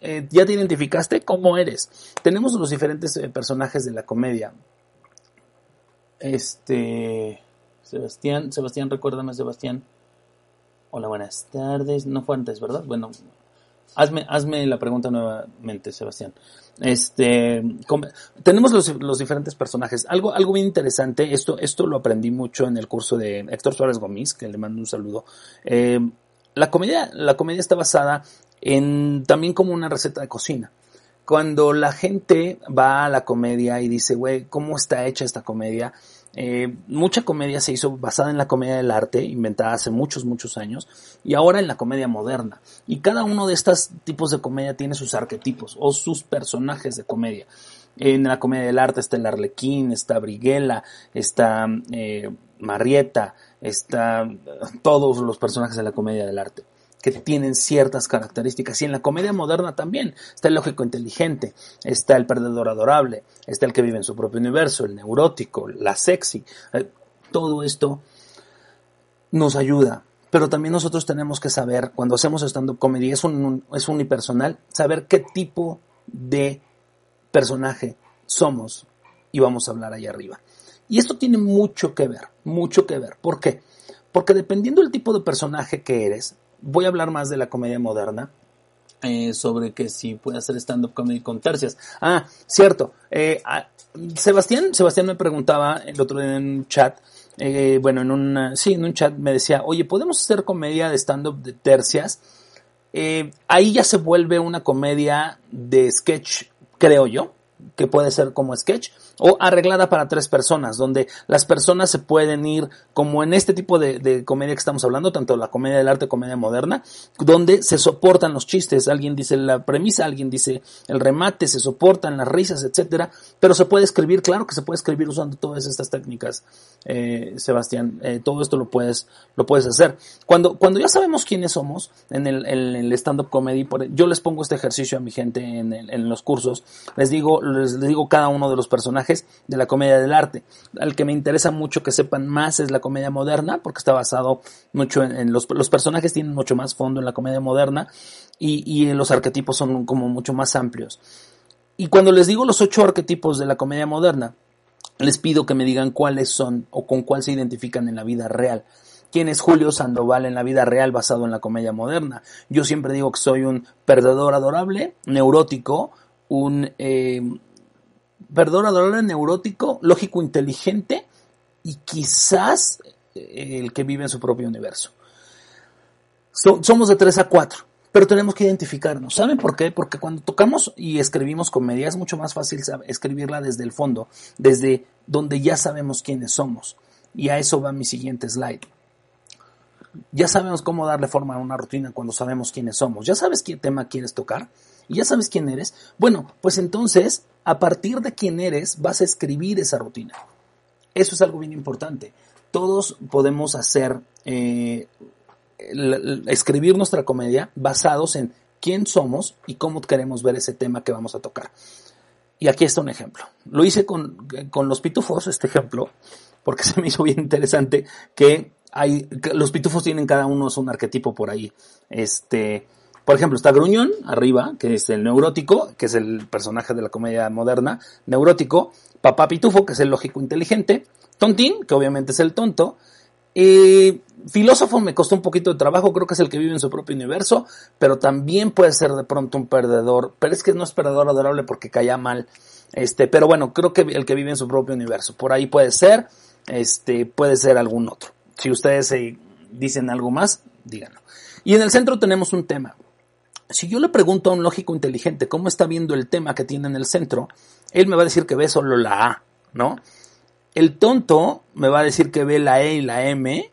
Eh, ¿Ya te identificaste? ¿Cómo eres? Tenemos los diferentes personajes de la comedia. Este... Sebastián, Sebastián, recuérdame, Sebastián. Hola, buenas tardes. No fue antes, ¿verdad? Bueno, hazme, hazme la pregunta nuevamente, Sebastián. Este, tenemos los, diferentes personajes. Algo, algo bien interesante, esto, esto lo aprendí mucho en el curso de Héctor Suárez Gómez, que le mando un saludo. Eh, la comedia, la comedia está basada en también como una receta de cocina. Cuando la gente va a la comedia y dice, güey, ¿cómo está hecha esta comedia? Eh, mucha comedia se hizo basada en la comedia del arte, inventada hace muchos, muchos años, y ahora en la comedia moderna. Y cada uno de estos tipos de comedia tiene sus arquetipos o sus personajes de comedia. En la comedia del arte está el Arlequín, está Briguela, está eh, Marieta, está todos los personajes de la comedia del arte que tienen ciertas características. Y en la comedia moderna también está el lógico inteligente, está el perdedor adorable, está el que vive en su propio universo, el neurótico, la sexy. Eh, todo esto nos ayuda. Pero también nosotros tenemos que saber, cuando hacemos stand-up comedy, es, un, es unipersonal, saber qué tipo de personaje somos y vamos a hablar ahí arriba. Y esto tiene mucho que ver, mucho que ver. ¿Por qué? Porque dependiendo del tipo de personaje que eres, voy a hablar más de la comedia moderna. Eh, sobre que si puede hacer stand-up comedy con tercias. Ah, cierto. Eh, ah, Sebastián, Sebastián me preguntaba el otro día en un chat, eh, bueno, en un, sí, en un chat me decía, oye, ¿podemos hacer comedia de stand-up de tercias? ahí ya se vuelve una comedia de sketch, creo yo, que puede ser como sketch, o arreglada para tres personas, donde las personas se pueden ir, como en este tipo de, comedia que estamos hablando, tanto la comedia del arte, comedia moderna, donde se soportan los chistes, alguien dice la premisa, alguien dice el remate, se soportan las risas, etcétera, pero se puede escribir, claro que se puede escribir usando todas estas técnicas, eh, Sebastián, eh, todo esto lo puedes, lo puedes hacer. Cuando, cuando ya sabemos quiénes somos en el, el stand-up comedy, yo les pongo este ejercicio a mi gente en, en los cursos, les digo, les digo cada uno de los personajes, de la comedia del arte. Al que me interesa mucho que sepan más es la comedia moderna, porque está basado mucho en, los, los, personajes tienen mucho más fondo en la comedia moderna y, y los arquetipos son como mucho más amplios. Y cuando les digo los ocho arquetipos de la comedia moderna, les pido que me digan cuáles son o con cuál se identifican en la vida real. ¿Quién es Julio Sandoval en la vida real basado en la comedia moderna? Yo siempre digo que soy un perdedor adorable, neurótico, un eh, perdón, adorable, neurótico, lógico, inteligente y quizás eh, el que vive en su propio universo. somos de 3 a 4, pero tenemos que identificarnos. ¿Saben por qué? Porque cuando tocamos y escribimos comedia es mucho más fácil escribirla desde el fondo, desde donde ya sabemos quiénes somos. Y a eso va mi siguiente slide. Ya sabemos cómo darle forma a una rutina cuando sabemos quiénes somos. Ya sabes qué tema quieres tocar y ya sabes quién eres. Bueno, pues entonces a partir de quién eres, vas a escribir esa rutina. Eso es algo bien importante. Todos podemos hacer, eh, escribir nuestra comedia basados en quién somos y cómo queremos ver ese tema que vamos a tocar. Y aquí está un ejemplo. Lo hice con, con los pitufos, este ejemplo, porque se me hizo bien interesante que hay, los pitufos tienen cada uno un arquetipo por ahí. Este, por ejemplo, está Gruñón, arriba, que es el neurótico, que es el personaje de la comedia moderna, neurótico, Papá Pitufo, que es el lógico inteligente, Tontín, que obviamente es el tonto, y filósofo me costó un poquito de trabajo, creo que es el que vive en su propio universo, pero también puede ser de pronto un perdedor, pero es que no es perdedor adorable porque caía mal, este, pero bueno, creo que el que vive en su propio universo, por ahí puede ser, este, puede ser algún otro. Si ustedes se dicen algo más, díganlo. Y en el centro tenemos un tema. Si yo le pregunto a un lógico inteligente cómo está viendo el tema que tiene en el centro, él me va a decir que ve solo la A, ¿no? El tonto me va a decir que ve la E y la M.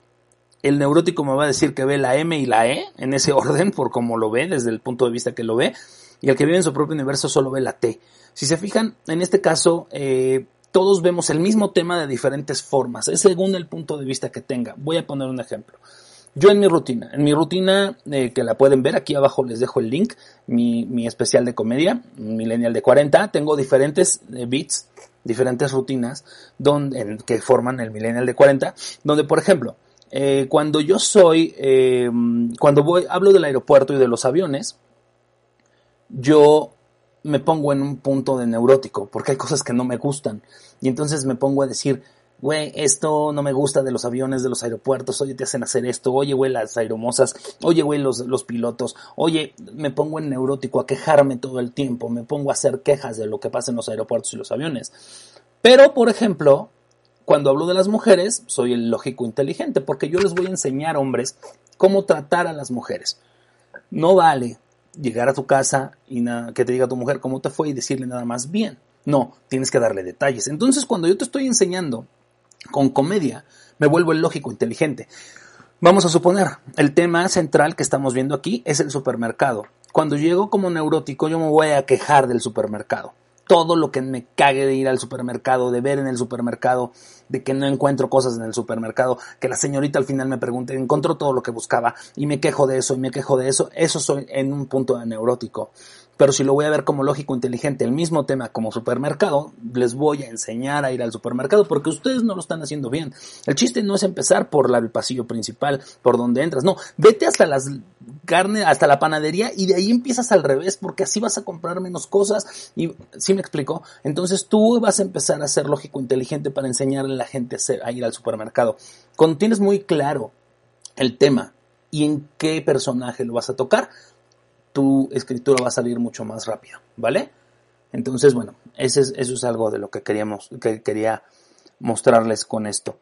El neurótico me va a decir que ve la M y la E en ese [laughs] orden, por cómo lo ve, desde el punto de vista que lo ve. Y el que vive en su propio universo solo ve la T. Si se fijan, en este caso, eh, todos vemos el mismo tema de diferentes formas. Es según el punto de vista que tenga. Voy a poner un ejemplo. Yo en mi rutina, en mi rutina eh, que la pueden ver, aquí abajo les dejo el link, mi, mi especial de comedia, Millennial de 40, tengo diferentes eh, beats, diferentes rutinas donde, que forman el Millennial de 40, donde por ejemplo, eh, cuando yo soy, eh, cuando voy, hablo del aeropuerto y de los aviones, yo me pongo en un punto de neurótico, porque hay cosas que no me gustan. Y entonces me pongo a decir, güey, esto no me gusta de los aviones, de los aeropuertos, oye, te hacen hacer esto, oye, güey, las aeromosas, oye, güey, los, los pilotos, oye, me pongo en neurótico a quejarme todo el tiempo, me pongo a hacer quejas de lo que pasa en los aeropuertos y los aviones. Pero, por ejemplo, cuando hablo de las mujeres, soy el lógico inteligente, porque yo les voy a enseñar, hombres, cómo tratar a las mujeres. No vale llegar a tu casa y que te diga tu mujer cómo te fue y decirle nada más bien. No, tienes que darle detalles. Entonces, cuando yo te estoy enseñando con comedia, me vuelvo el lógico inteligente. Vamos a suponer, el tema central que estamos viendo aquí es el supermercado. Cuando llego como neurótico, yo me voy a quejar del supermercado todo lo que me cague de ir al supermercado, de ver en el supermercado, de que no encuentro cosas en el supermercado, que la señorita al final me pregunte, encontró todo lo que buscaba y me quejo de eso y me quejo de eso, eso soy en un punto de neurótico. Pero si lo voy a ver como lógico inteligente, el mismo tema como supermercado, les voy a enseñar a ir al supermercado porque ustedes no lo están haciendo bien. El chiste no es empezar por el pasillo principal, por donde entras, no, vete hasta las carne, hasta la panadería y de ahí empiezas al revés porque así vas a comprar menos cosas y ¿sí me explico? Entonces tú vas a empezar a ser lógico inteligente para enseñarle a la gente a, a ir al supermercado. Cuando tienes muy claro el tema y en qué personaje lo vas a tocar, tu escritura va a salir mucho más rápido, ¿vale? Entonces, bueno, eso es, eso es algo de lo que queríamos, que quería mostrarles con esto.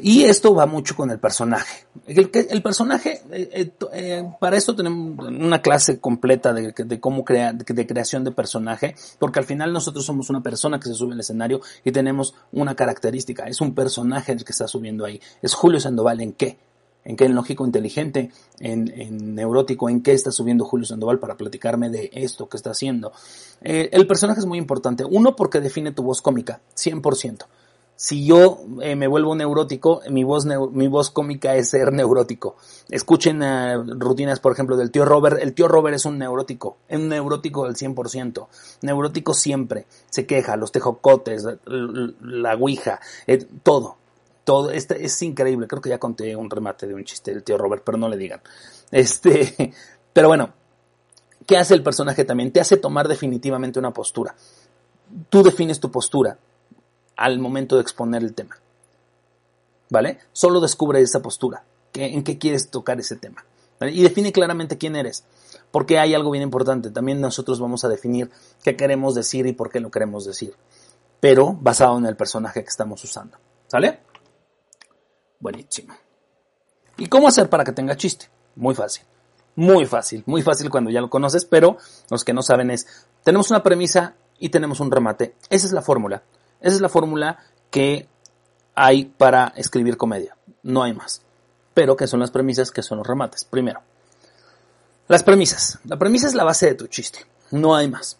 Y esto va mucho con el personaje. El, personaje, eh, eh, eh, para esto tenemos una clase completa de, cómo crear, de, de, creación de personaje, porque al final nosotros somos una persona que se sube al escenario y tenemos una característica, es un personaje el que está subiendo ahí. Es Julio Sandoval en qué? En qué en lógico inteligente, en, en, neurótico, en qué está subiendo Julio Sandoval para platicarme de esto que está haciendo. Eh, el personaje es muy importante. Uno, porque define tu voz cómica, 100%. Si yo eh, me vuelvo neurótico, mi voz, mi voz cómica es ser neurótico. Escuchen rutinas, por ejemplo, del tío Robert. El tío Robert es un neurótico, es un neurótico del 100%. Neurótico siempre. Se queja, los tejocotes, la, la ouija, eh, todo todo, este es increíble, creo que ya conté un remate de un chiste del tío Robert, pero no le digan. Este, [laughs] pero bueno, ¿qué hace el personaje también? Te hace tomar definitivamente una postura. Tú defines tu postura al momento de exponer el tema. ¿Vale? Solo descubre esa postura, en qué quieres tocar ese tema. Y define claramente quién eres. Porque hay algo bien importante. También nosotros vamos a definir qué queremos decir y por qué lo queremos decir. Pero basado en el personaje que estamos usando. ¿Sale? Buenísimo. ¿Y cómo hacer para que tenga chiste? Muy fácil. Muy fácil, muy fácil cuando ya lo conoces, pero los que no saben es, tenemos una premisa y tenemos un remate. Esa es la fórmula. Esa es la fórmula que hay para escribir comedia. No hay más. Pero, ¿qué son las premisas? ¿Qué son los remates? Primero, las premisas. La premisa es la base de tu chiste. No hay más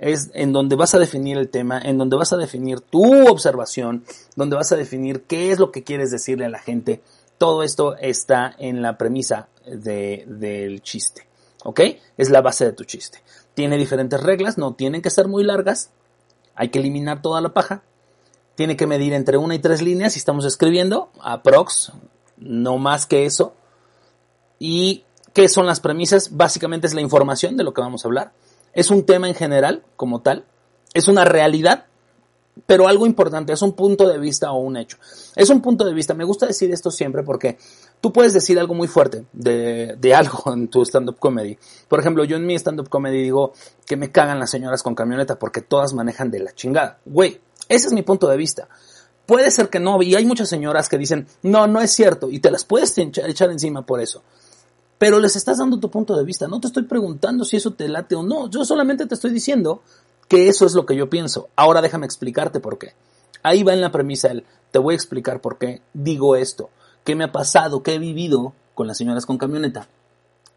es en donde vas a definir el tema, en donde vas a definir tu observación, donde vas a definir qué es lo que quieres decirle a la gente. Todo esto está en la premisa de, del chiste. ¿Ok? Es la base de tu chiste. Tiene diferentes reglas, no tienen que ser muy largas. Hay que eliminar toda la paja. Tiene que medir entre una y tres líneas si estamos escribiendo, aprox, no más que eso. ¿Y qué son las premisas? Básicamente es la información de lo que vamos a hablar es un tema en general, como tal, es una realidad, pero algo importante, es un punto de vista o un hecho. Es un punto de vista, me gusta decir esto siempre porque tú puedes decir algo muy fuerte de, de [laughs] algo en tu stand-up comedy. Por ejemplo, yo en mi stand-up comedy digo que me cagan las señoras con camioneta porque todas manejan de la chingada. Güey, ese es mi punto de vista. Puede ser que no, y hay muchas señoras que dicen, no, no es cierto, y te las puedes echar encima por eso pero les estás dando tu punto de vista. No te estoy preguntando si eso te late o no. Yo solamente te estoy diciendo que eso es lo que yo pienso. Ahora déjame explicarte por qué. Ahí va en la premisa el, te voy a explicar por qué digo esto. ¿Qué me ha pasado? ¿Qué he vivido con las señoras con camioneta?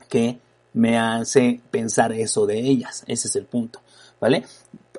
Que me hace pensar eso de ellas. Ese es el punto. ¿Vale?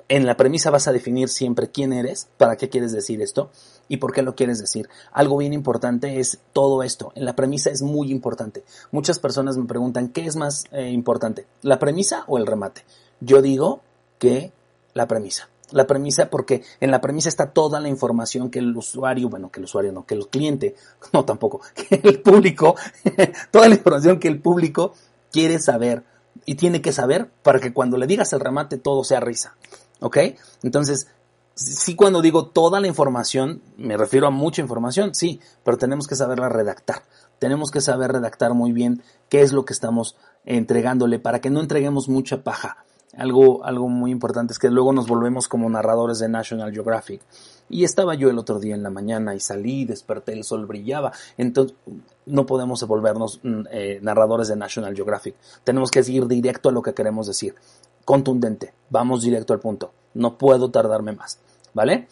en la premisa vas a definir siempre quién eres, para qué quieres decir esto y por qué lo quieres decir. Algo bien importante es todo esto. La premisa es muy importante. Muchas personas me preguntan, ¿qué es más eh, importante? ¿La premisa o el remate? Yo digo que la premisa. La premisa porque en la premisa está toda la información que el usuario, bueno, que el usuario no, que el cliente, [laughs] no tampoco, [laughs] que el público, [laughs] toda la información que el público quiere saber y tiene que saber para que cuando le digas el remate todo sea risa. ¿Ok? Entonces, sí cuando digo toda la información, me refiero a mucha información, sí, pero tenemos que saberla redactar. Tenemos que saber redactar muy bien qué es lo que estamos entregándole para que no entreguemos mucha paja. Algo, algo muy importante es que luego nos volvemos como narradores de National Geographic. Y estaba yo el otro día en la mañana y salí, desperté, el sol brillaba. Entonces, no podemos volvernos mm, eh, narradores de National Geographic. Tenemos que ir directo a lo que queremos decir. Contundente. Vamos directo al punto. No puedo tardarme más. ¿Vale?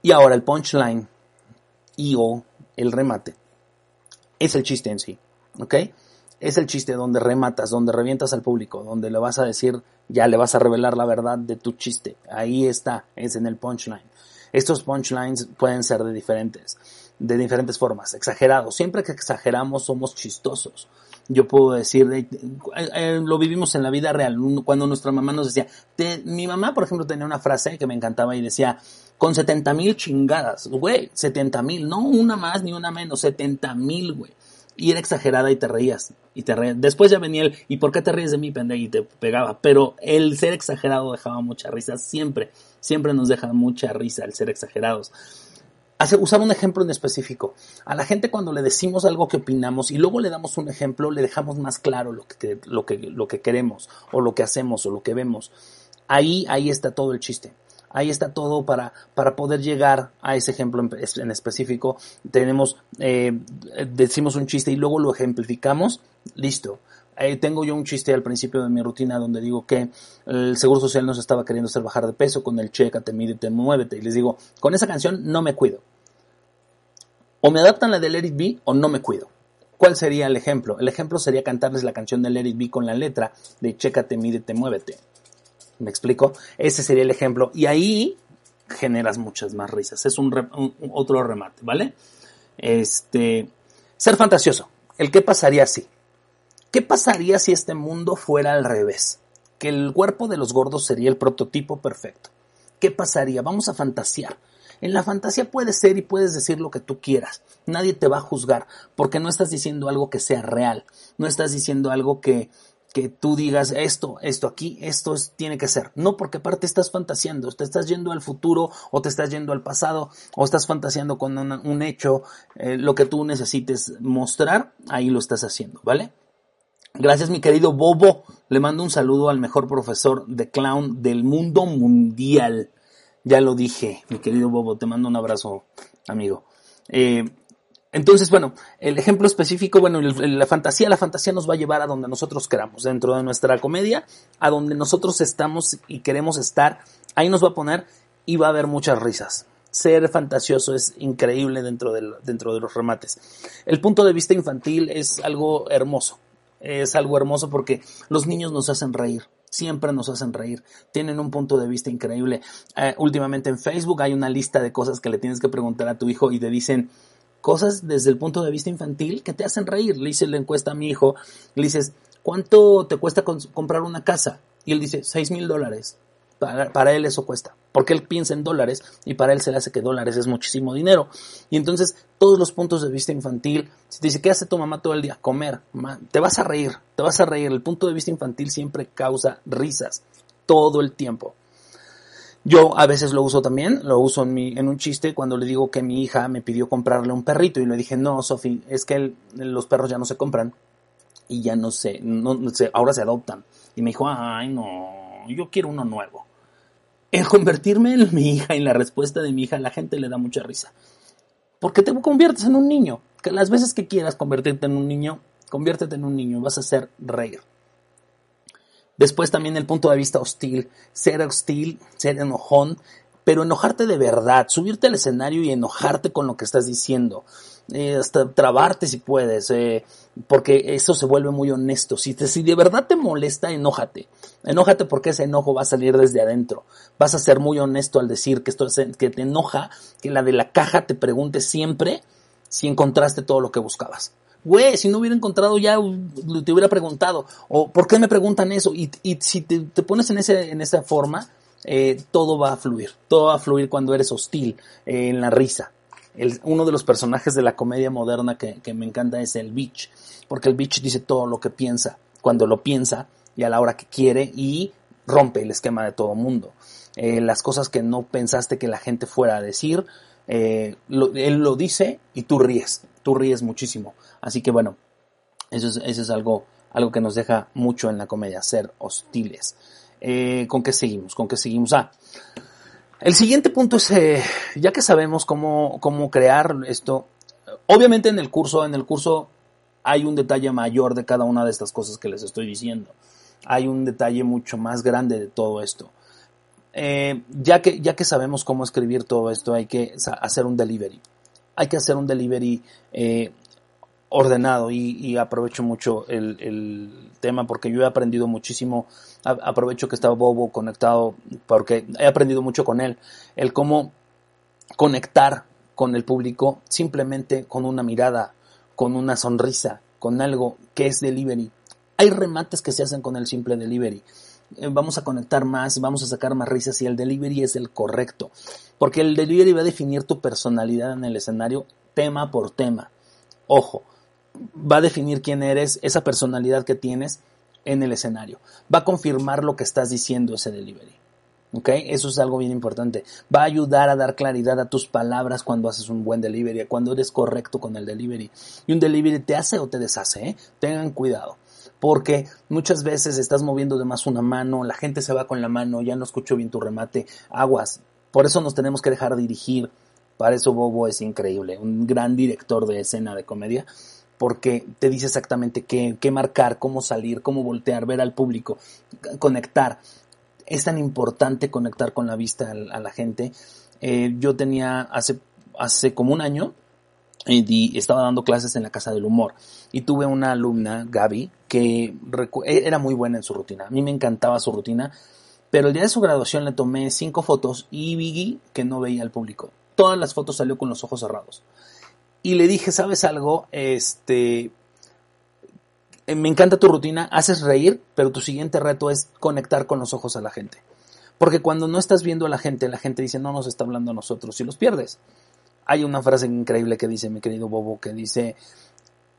Y ahora el punchline y o el remate es el chiste en sí. ¿Ok? es el chiste donde rematas, donde revientas al público, donde le vas a decir, ya le vas a revelar la verdad de tu chiste. Ahí está, es en el punchline. Estos punchlines pueden ser de diferentes, de diferentes formas, exagerados. Siempre que exageramos somos chistosos. Yo puedo decir, eh, eh, lo vivimos en la vida real, cuando nuestra mamá nos decía, mi mamá, por ejemplo, tenía una frase que me encantaba y decía, con 70 mil chingadas, güey, 70 mil, no una más ni una menos, 70 mil, güey y era exagerada y te reías. Y te reías. Después ya venía el, ¿y por qué te ríes de mí, pendejo? Y te pegaba. Pero el ser exagerado dejaba mucha risa. Siempre, siempre nos deja mucha risa el ser exagerados. Usar un ejemplo en específico. A la gente cuando le decimos algo que opinamos y luego le damos un ejemplo, le dejamos más claro lo que, lo que, lo que queremos, o lo que hacemos, o lo que vemos. Ahí, ahí está todo el chiste. Ahí está todo para, para poder llegar a ese ejemplo en, específico. Tenemos, eh, decimos un chiste y luego lo ejemplificamos. Listo. Eh, tengo yo un chiste al principio de mi rutina donde digo que el Seguro Social nos estaba queriendo hacer bajar de peso con el te mídete, muévete. Y les digo, con esa canción no me cuido. O me adaptan la de Let It Be o no me cuido. ¿Cuál sería el ejemplo? El ejemplo sería cantarles la canción de Let It Be con la letra de Chécate, mídete, muévete. ¿Me explico? Ese sería el ejemplo. Y ahí generas muchas más risas. Es un, otro remate, ¿vale? Este, ser fantasioso. El qué pasaría si. ¿Qué pasaría si este mundo fuera al revés? Que el cuerpo de los gordos sería el prototipo perfecto. ¿Qué pasaría? Vamos a fantasear. En la fantasía puedes ser y puedes decir lo que tú quieras. Nadie te va a juzgar porque no estás diciendo algo que sea real. No estás diciendo algo que, que tú digas esto, esto aquí, esto tiene que ser. No porque aparte estás fantaseando, te estás yendo al futuro o te estás yendo al pasado o estás fantaseando con un hecho, eh, lo que tú necesites mostrar, ahí lo estás haciendo, ¿vale? Gracias mi querido Bobo, le mando un saludo al mejor profesor de clown del mundo mundial. Ya lo dije, mi querido Bobo, te mando un abrazo, amigo. Eh, entonces, bueno, el ejemplo específico, bueno, la fantasía, la fantasía nos va a llevar a donde nosotros queramos, dentro de nuestra comedia, a donde nosotros estamos y queremos estar, ahí nos va a poner y va a haber muchas risas. Ser fantasioso es increíble dentro de, dentro de los remates. El punto de vista infantil es algo hermoso, es algo hermoso porque los niños nos hacen reír siempre nos hacen reír, tienen un punto de vista increíble. Eh, últimamente en Facebook hay una lista de cosas que le tienes que preguntar a tu hijo y te dicen, cosas desde el punto de vista infantil que te hacen reír. Le hice la encuesta a mi hijo, le dices, ¿cuánto te cuesta comprar una casa? Y él dice, seis mil dólares. Para, él eso cuesta, porque él piensa en dólares y para él se le hace que dólares es muchísimo dinero. Y entonces todos los puntos de vista infantil, si te dice, ¿qué hace tu mamá todo el día? Comer. Te vas a reír, te vas a reír. El punto de vista infantil siempre causa risas, todo el tiempo. Yo a veces lo uso también, lo uso en, mi, en un chiste cuando le digo que mi hija me pidió comprarle un perrito y le dije, no, Sofi, es que los perros ya no se compran y ya no sé, no, ahora se adoptan. Y me dijo, ay, no, yo quiero uno nuevo. El convertirme en mi hija, en la respuesta de mi hija, la gente le da mucha risa. Porque te conviertes en un niño. Que las veces que quieras convertirte en un niño, conviértete en un niño, vas a ser reír. Después también el punto de vista hostil, ser hostil, ser enojón, pero enojarte de verdad, subirte al escenario y enojarte con lo que estás diciendo, eh, hasta trabarte si puedes, eh, porque eso se vuelve muy honesto. Si, si de verdad te molesta, enójate. Enójate porque ese enojo va a salir desde adentro. Vas a ser muy honesto al decir que, esto, que te enoja, que la de la caja te pregunte siempre si encontraste todo lo que buscabas. Güey, si no hubiera encontrado ya te hubiera preguntado. O ¿por qué me preguntan eso? Y, y si te, te, pones en, ese, en esa forma, eh, todo va a fluir. Todo va a fluir cuando eres hostil, eh, en la risa. Uno de los personajes de la comedia moderna que, me encanta es el Beach. Porque el Beach dice todo lo que piensa, cuando lo piensa y a la hora que quiere y rompe el esquema de todo mundo. Eh, las cosas que no pensaste que la gente fuera a decir, él lo dice y tú ríes, tú ríes muchísimo. Así que bueno, eso es, eso es algo, algo que nos deja mucho en la comedia, ser hostiles. Eh, ¿Con qué seguimos? ¿Con qué seguimos? Ah, el siguiente punto es, eh, ya que sabemos cómo, cómo crear esto, obviamente en el curso, en el curso hay un detalle mayor de cada una de estas cosas que les estoy diciendo. Hay un detalle mucho más grande de todo esto. Eh, ya, que, ya que sabemos cómo escribir todo esto, hay que hacer un delivery. Hay que hacer un delivery ordenado y, aprovecho mucho el, tema porque yo he aprendido muchísimo, aprovecho que estaba Bobo conectado porque he aprendido mucho con él, el cómo conectar con el público simplemente con una mirada, con una sonrisa, con algo que es delivery. Hay remates que se hacen con el simple delivery. Eh, vamos a conectar más, vamos a sacar más risas y el delivery es el correcto. Porque el delivery va a definir tu personalidad en el escenario tema por tema. Ojo, va a definir quién eres, esa personalidad que tienes en el escenario. Va a confirmar lo que estás diciendo ese delivery. ¿Ok? Eso es algo bien importante. Va a ayudar a dar claridad a tus palabras cuando haces un buen delivery, cuando eres correcto con el delivery. Y un delivery te hace o te deshace, ¿eh? Tengan cuidado. Porque muchas veces estás moviendo de más una mano, la gente se va con la mano, ya no escucho bien tu remate, aguas. Por eso nos tenemos que dejar dirigir. Para eso Bobo es increíble, un gran director de escena de comedia porque te dice exactamente qué, marcar, cómo salir, cómo voltear, ver al público, conectar. Es tan importante conectar con la vista a, la gente. Eh, yo tenía hace, hace como un año, y estaba dando clases en la Casa del Humor y tuve una alumna, Gaby, que e, era muy buena en su rutina. A mí me encantaba su rutina, pero el día de su graduación le tomé cinco fotos y vi que no veía al público. Todas las fotos salió con los ojos cerrados y le dije, ¿sabes algo? Este, eh, me encanta tu rutina, haces reír, pero tu siguiente reto es conectar con los ojos a la gente. Porque cuando no estás viendo a la gente, la gente dice, no nos está hablando a nosotros y los pierdes. Hay una frase increíble que dice mi querido Bobo, que dice,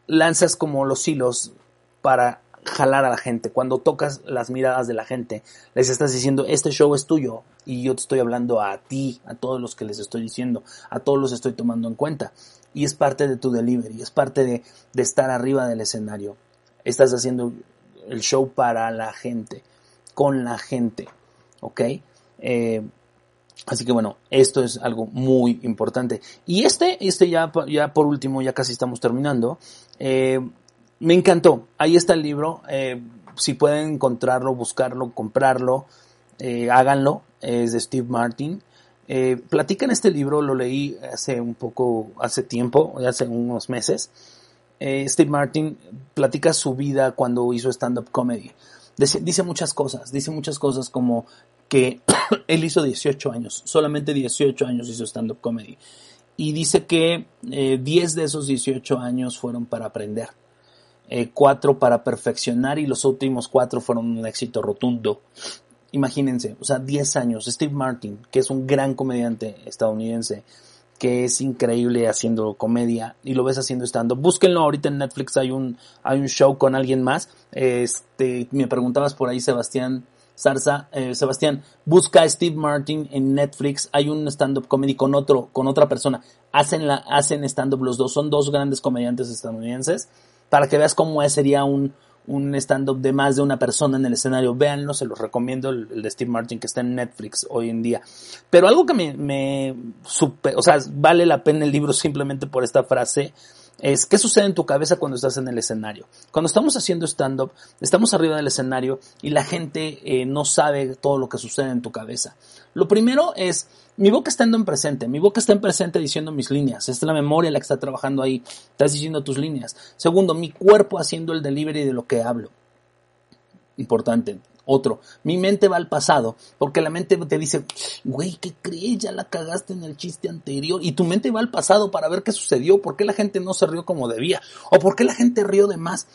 lanzas como los hilos para jalar a la gente. Cuando tocas las miradas de la gente, les estás diciendo, este show es tuyo y yo te estoy hablando a ti, a todos los que les estoy diciendo, a todos los estoy tomando en cuenta y es parte de tu delivery, es parte de, estar arriba del escenario. Estás haciendo el show para la gente, con la gente, ¿ok? Eh, así que bueno, esto es algo muy importante. Y este, este ya, ya por último, ya casi estamos terminando. Eh, me encantó. Ahí está el libro. Eh, si pueden encontrarlo, buscarlo, comprarlo, eh, háganlo. Es de Steve Martin. Eh, platica en este libro, lo leí hace un poco, hace tiempo, hace unos meses. Eh, Steve Martin platica su vida cuando hizo stand-up comedy. Dice, muchas cosas, dice muchas cosas como que [coughs] él hizo 18 años, solamente 18 años hizo stand-up comedy. Y dice que eh, 10 de esos 18 años fueron para aprender, eh, 4 para perfeccionar y los últimos 4 fueron un éxito rotundo. Imagínense, o sea, 10 años, Steve Martin, que es un gran comediante estadounidense, que es increíble haciendo comedia y lo ves haciendo estando. Búsquenlo ahorita en Netflix, hay un, hay un show con alguien más. Este, me preguntabas por ahí, Sebastián Zarza, eh, Sebastián, busca a Steve Martin en Netflix, hay un stand-up comedy con otro, con otra persona. Hacen la, hacen stand-up los dos, son dos grandes comediantes estadounidenses, para que veas cómo sería un, un stand-up de más de una persona en el escenario. Véanlo, se los recomiendo, el, de Steve Martin que está en Netflix hoy en día. Pero algo que me, me super, o sea, vale la pena el libro [laughs] simplemente por esta frase, es qué sucede en tu cabeza cuando estás en el escenario. Cuando estamos haciendo stand-up, estamos arriba del escenario y la gente eh, no sabe todo lo que sucede en tu cabeza. Lo primero es, mi boca está en presente, mi boca está en presente diciendo mis líneas, es la memoria la que está trabajando ahí, estás diciendo tus líneas. Segundo, mi cuerpo haciendo el delivery de lo que hablo. Importante, otro, mi mente va al pasado, porque la mente te dice, güey, ¿qué crees? Ya la cagaste en el chiste anterior. Y tu mente va al pasado para ver qué sucedió, por qué la gente no se rió como debía, o por qué la gente rió de más.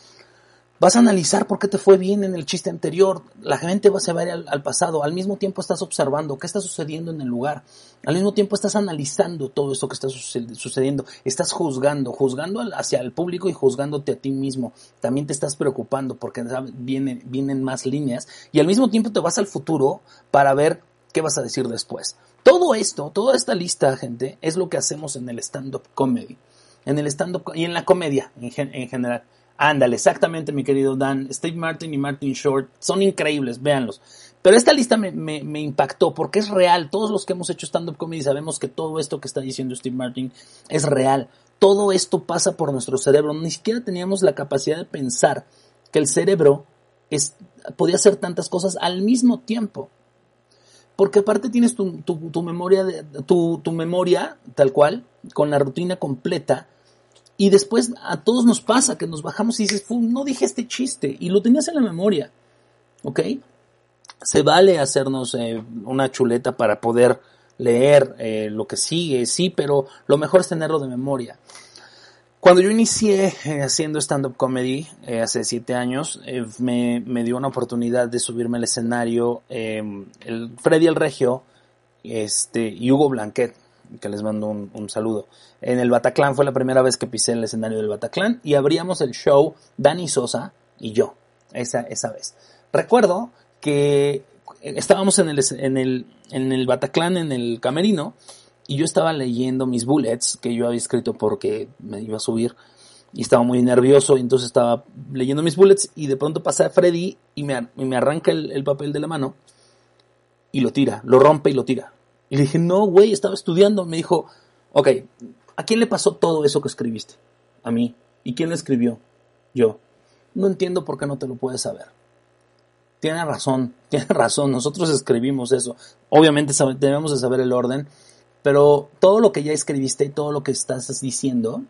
Vas a analizar por qué te fue bien en el chiste anterior. La gente va a ver al, pasado. Al mismo tiempo estás observando qué está sucediendo en el lugar. Al mismo tiempo estás analizando todo esto que está sucediendo. Estás juzgando, juzgando hacia el público y juzgándote a ti mismo. También te estás preocupando porque vienen, vienen más líneas. Y al mismo tiempo te vas al futuro para ver qué vas a decir después. Todo esto, toda esta lista, gente, es lo que hacemos en el stand-up comedy. En el stand-up y en la comedia en general. Ándale, exactamente, mi querido Dan. Steve Martin y Martin Short son increíbles, véanlos. Pero esta lista me, me, impactó porque es real. Todos los que hemos hecho stand-up comedy sabemos que todo esto que está diciendo Steve Martin es real. Todo esto pasa por nuestro cerebro. Ni siquiera teníamos la capacidad de pensar que el cerebro es, podía hacer tantas cosas al mismo tiempo. Porque aparte tienes tu, tu, tu memoria, de, tu, tu memoria tal cual, con la rutina completa y después a todos nos pasa que nos bajamos y dices, no dije este chiste y lo tenías en la memoria. ¿Ok? Se vale hacernos eh, una chuleta para poder leer eh, lo que sigue, sí, pero lo mejor es tenerlo de memoria. Cuando yo inicié eh, haciendo stand-up comedy hace siete años, me, me, dio una oportunidad de subirme al escenario el Freddy el Regio este, y Hugo Blanquet que les mando un, saludo. En el Bataclan fue la primera vez que pisé el escenario del Bataclan y abríamos el show Dani Sosa y yo, esa, esa vez. Recuerdo que estábamos en el, en el, en el Bataclan, en el camerino, y yo estaba leyendo mis bullets que yo había escrito porque me iba a subir y estaba muy nervioso y entonces estaba leyendo mis bullets y de pronto pasa Freddy y me, me arranca el papel de la mano y lo tira, lo rompe y lo tira. Y le dije, no, güey, estaba estudiando. Me dijo, ok, ¿a quién le pasó todo eso que escribiste? A mí. ¿Y quién lo escribió? Yo. No entiendo por qué no te lo puedes saber. Tiene razón, [laughs] tiene razón, nosotros escribimos eso. Obviamente debemos de saber el orden, pero todo lo que ya escribiste y todo lo que estás diciendo,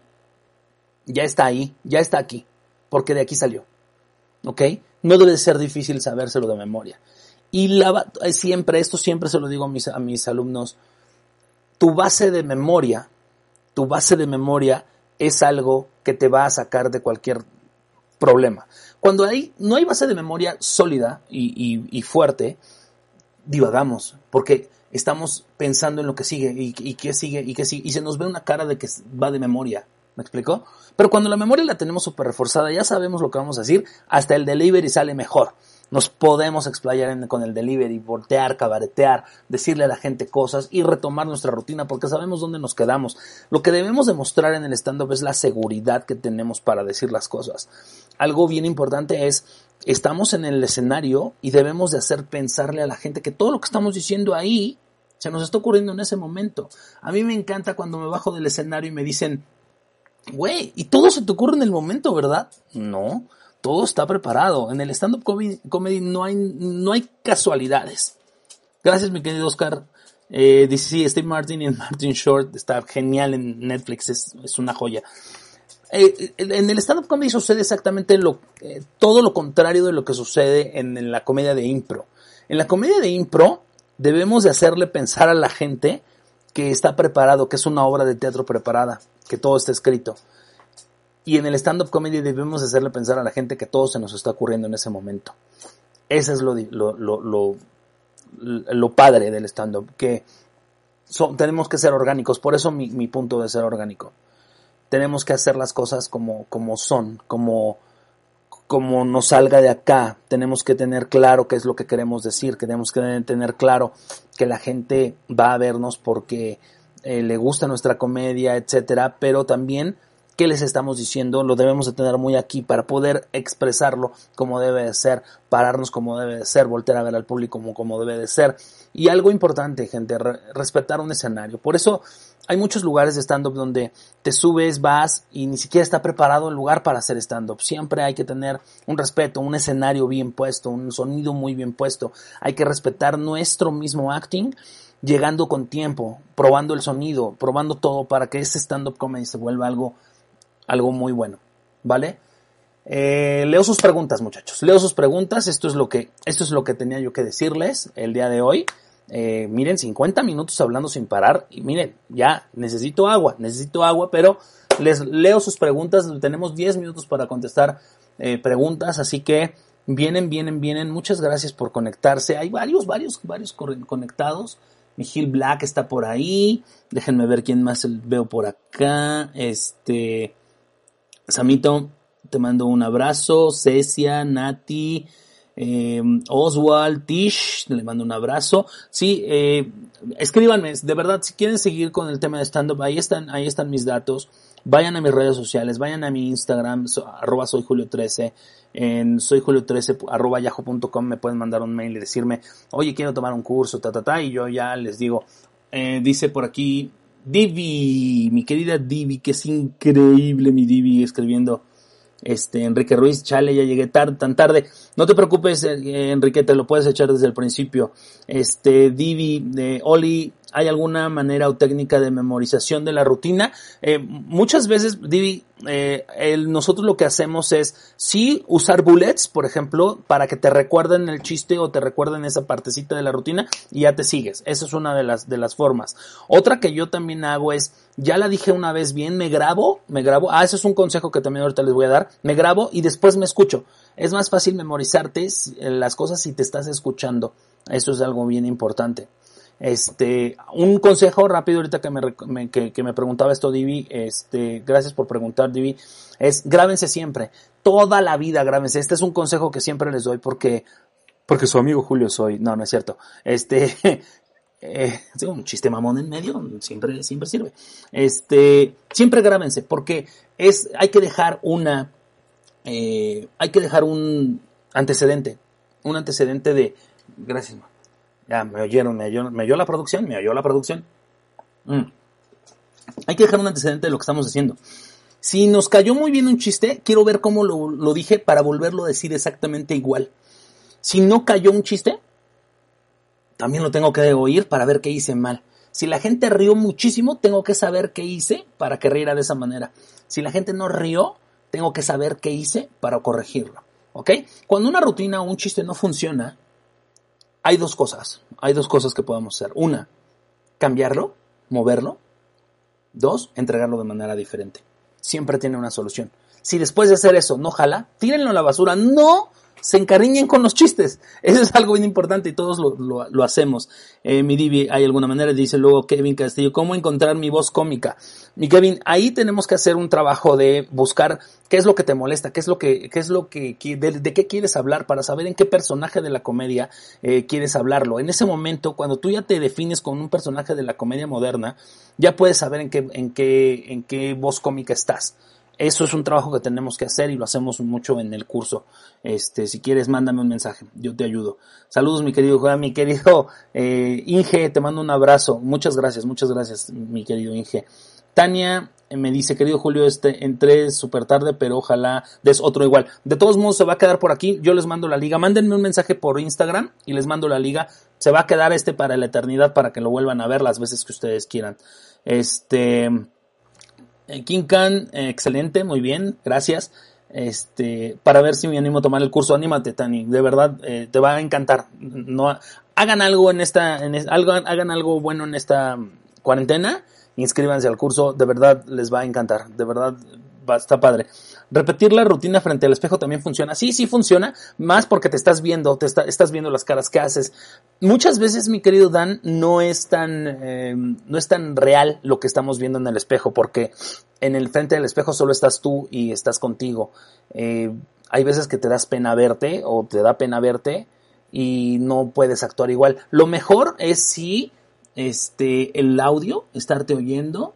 ya está ahí, ya está aquí, porque de aquí salió. ¿Ok? No debe ser difícil sabérselo de memoria. Y la, eh, siempre, esto siempre se lo digo a mis, a mis alumnos, tu base de memoria, tu base de memoria es algo que te va a sacar de cualquier problema. Cuando hay, no hay base de memoria sólida y, y, fuerte, divagamos, porque estamos pensando en lo que sigue y, y qué sigue y qué sigue, y se nos ve una cara de que va de memoria. ¿Me explicó? Pero cuando la memoria la tenemos súper reforzada, ya sabemos lo que vamos a decir, hasta el delivery sale mejor nos podemos explayar con el delivery, voltear, cabaretear, decirle a la gente cosas y retomar nuestra rutina porque sabemos dónde nos quedamos. Lo que debemos demostrar en el stand-up es la seguridad que tenemos para decir las cosas. Algo bien importante es, estamos en el escenario y debemos de hacer pensarle a la gente que todo lo que estamos diciendo ahí se nos está ocurriendo en ese momento. A mí me encanta cuando me bajo del escenario y me dicen, güey, y todo se te ocurre en el momento, ¿verdad? No todo está preparado. En el stand-up comedy no hay, no hay casualidades. Gracias, mi querido Oscar. Eh, dice, Steve Martin y Martin Short está genial en Netflix, es, una joya. Eh, en el stand-up comedy sucede exactamente lo, eh, todo lo contrario de lo que sucede en, en, la comedia de impro. En la comedia de impro debemos de hacerle pensar a la gente que está preparado, que es una obra de teatro preparada, que todo está escrito. Y en el stand-up comedy debemos hacerle pensar a la gente que todo se nos está ocurriendo en ese momento. Ese es lo, lo, lo, padre del stand-up, que tenemos que ser orgánicos. Por eso mi, mi, punto de ser orgánico. Tenemos que hacer las cosas como, como son, como, como nos salga de acá. Tenemos que tener claro qué es lo que queremos decir. Tenemos que tener claro que la gente va a vernos porque eh, le gusta nuestra comedia, etcétera, pero también qué les estamos diciendo, lo debemos de tener muy aquí para poder expresarlo como debe de ser, pararnos como debe de ser, voltear a ver al público como, como debe de ser. Y algo importante, gente, respetar un escenario. Por eso hay muchos lugares de stand-up donde te subes, vas y ni siquiera está preparado el lugar para hacer stand-up. Siempre hay que tener un respeto, un escenario bien puesto, un sonido muy bien puesto. Hay que respetar nuestro mismo acting, llegando con tiempo, probando el sonido, probando todo para que este stand-up comedy se vuelva algo, algo muy bueno. ¿Vale? Eh, leo sus preguntas, muchachos. Leo sus preguntas. Esto es lo que, esto es lo que tenía yo que decirles el día de hoy. Eh, miren, 50 minutos hablando sin parar y miren, ya necesito agua, necesito agua, pero les leo sus preguntas, tenemos 10 minutos para contestar eh, preguntas, así que vienen, vienen, vienen, muchas gracias por conectarse, hay varios, varios, varios conectados, Miguel Black está por ahí, déjenme ver quién más veo por acá, este, Samito, te mando un abrazo, Cecia, Nati, eh, Oswald, Tish, le mando un abrazo. Sí, eh, escríbanme, de verdad, si quieren seguir con el tema de stand-up, ahí están, ahí están mis datos. Vayan a mis redes sociales, vayan a mi Instagram, arroba soy Julio 13, en soy Julio 13 arroba yahoo.com me pueden mandar un mail y decirme, oye, quiero tomar un curso, ta, ta, ta, y yo ya les digo, eh, dice por aquí, Divi, mi querida Divi, que es increíble mi Divi escribiendo este, Enrique Ruiz, chale, ya llegué tarde, tan tarde. No te preocupes, eh, Enrique, te lo puedes echar desde el principio. Este, Divi, de Oli, ¿hay alguna manera o técnica de memorización de la rutina? Eh, muchas veces, Divi, eh, nosotros lo que hacemos es sí usar bullets, por ejemplo, para que te recuerden el chiste o te recuerden esa partecita de la rutina y ya te sigues. Esa es una de las, de las formas. Otra que yo también hago es, ya la dije una vez bien, me grabo, me grabo, ah, ese es un consejo que también ahorita les voy a dar, me grabo y después me escucho. Es más fácil memorizarte las cosas si te estás escuchando. Eso es algo bien importante. Este, un consejo rápido ahorita que me, que, me preguntaba esto Divi, este, gracias por preguntar Divi, es grábense siempre, toda la vida grábense. Este es un consejo que siempre les doy porque, porque su amigo Julio soy, no, no es cierto. Este, [laughs] eh, un chiste mamón en medio, siempre, siempre sirve. Este, siempre grábense porque es, hay que dejar una, eh, hay que dejar un antecedente, un antecedente de, gracias, ya, me oyeron, me oyó, la producción, me oyó la producción. Mm. Hay que dejar un antecedente de lo que estamos haciendo. Si nos cayó muy bien un chiste, quiero ver cómo lo, lo dije para volverlo a decir exactamente igual. Si no cayó un chiste, también lo tengo que oír para ver qué hice mal. Si la gente rió muchísimo, tengo que saber qué hice para que riera de esa manera. Si la gente no rió, tengo que saber qué hice para corregirlo. ¿Ok? Cuando una rutina o un chiste no funciona, hay dos cosas, hay dos cosas que podemos hacer. Una, cambiarlo, moverlo. Dos, entregarlo de manera diferente. Siempre tiene una solución. Si después de hacer eso no jala, tírenlo a la basura. No se encariñen con los chistes. [laughs] Eso es algo bien importante y todos lo, hacemos. Eh, mi Divi, hay alguna manera, dice luego Kevin Castillo, ¿cómo encontrar mi voz cómica? Mi Kevin, ahí tenemos que hacer un trabajo de buscar qué es lo que te molesta, qué es lo que, qué es lo que, de, qué quieres hablar para saber en qué personaje de la comedia eh, quieres hablarlo. En ese momento, cuando tú ya te defines con un personaje de la comedia moderna, ya puedes saber en qué, en qué, en qué voz cómica estás. Eso es un trabajo que tenemos que hacer y lo hacemos mucho en el curso. Este, si quieres, mándame un mensaje, yo te ayudo. Saludos, mi querido Juan, mi querido eh, Inge, te mando un abrazo. Muchas gracias, muchas gracias, mi querido Inge. Tania eh, me dice, querido Julio, este, entré súper tarde, pero ojalá des otro igual. De todos modos, se va a quedar por aquí. Yo les mando la liga. Mándenme un mensaje por Instagram y les mando la liga. Se va a quedar este para la eternidad para que lo vuelvan a ver las veces que ustedes quieran. Este, King Khan, eh, excelente, muy bien, gracias. Este, para ver si me animo a tomar el curso, anímate, Tani, de verdad, eh, te va a encantar. No, hagan algo en esta, en algo, hagan algo bueno en esta cuarentena, inscríbanse al curso, de verdad les va a encantar, de verdad está padre. Repetir la rutina frente al espejo también funciona. Sí, sí funciona, más porque te estás viendo, te estás viendo las caras que haces. Muchas veces, mi querido Dan, no es tan, eh, no es tan real lo que estamos viendo en el espejo, porque en el frente del espejo solo estás tú y estás contigo. Eh, hay veces que te das pena verte o te da pena verte y no puedes actuar igual. Lo mejor es si este el audio, estarte oyendo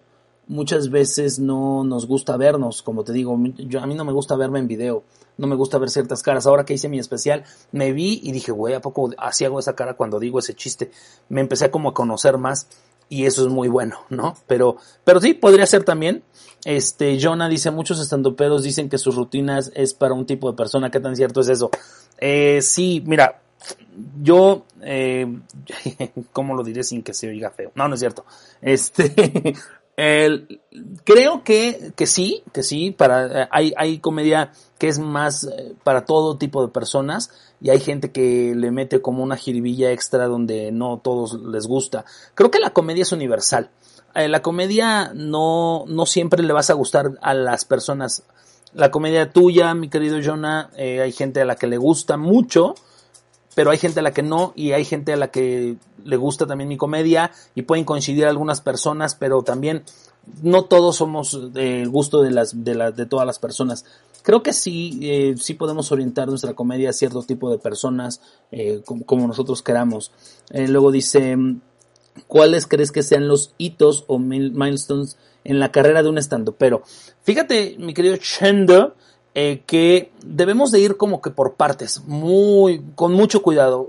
muchas veces no nos gusta vernos, como te digo, yo, a mí no me gusta verme en video, no me gusta ver ciertas caras. Ahora que hice mi especial, me vi y dije, güey, ¿a poco así hago esa cara cuando digo ese chiste? Me empecé como a conocer más y eso es muy bueno, ¿no? Pero, pero sí, podría ser también. Este, Jonah dice, muchos estandoperos dicen que sus rutinas es para un tipo de persona, ¿qué tan cierto es eso? Eh, sí, mira, yo, eh, [laughs] ¿cómo lo diré sin que se oiga feo? No, no es cierto. Este, [laughs] el, creo que, que sí, que sí, para, hay, hay comedia que es más eh, para todo tipo de personas y hay gente que le mete como una jiribilla extra donde no todos les gusta. Creo que la comedia es universal. Eh, la comedia no, no siempre le vas a gustar a las personas. La comedia tuya, mi querido Jonah, eh, hay gente a la que le gusta mucho, pero hay gente a la que no y hay gente a la que le gusta también mi comedia y pueden coincidir algunas personas, pero también no todos somos del gusto de las de, de todas las personas. Creo que sí, eh, sí podemos orientar nuestra comedia a cierto tipo de personas eh, como, nosotros queramos. Eh, luego dice, ¿cuáles crees que sean los hitos o milestones en la carrera de un estando? Pero fíjate, mi querido Chendo, eh, que debemos de ir como que por partes, muy, con mucho cuidado.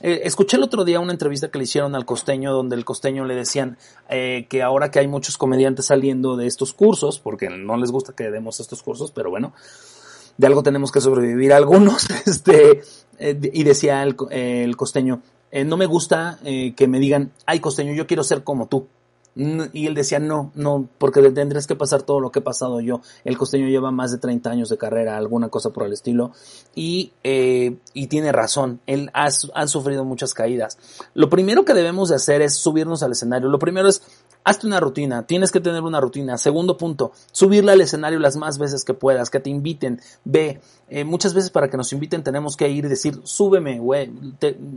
Eh, escuché el otro día una entrevista que le hicieron al costeño, donde el costeño le decían eh, que ahora que hay muchos comediantes saliendo de estos cursos, porque no les gusta que demos estos cursos, pero bueno, de algo tenemos que sobrevivir algunos, [laughs] este, y decía el, el costeño, no me gusta que me digan, ay costeño, yo quiero ser como tú. Y él decía, no, no, porque tendrías que pasar todo lo que he pasado yo. El costeño lleva más de 30 años de carrera, alguna cosa por el estilo. Y, eh, y tiene razón, él ha, sufrido muchas caídas. Lo primero que debemos de hacer es subirnos al escenario. Lo primero es, hazte una rutina, tienes que tener una rutina. Segundo punto, subirle al escenario las más veces que puedas, que te inviten. Ve, eh, muchas veces para que nos inviten tenemos que ir y decir, súbeme, güey,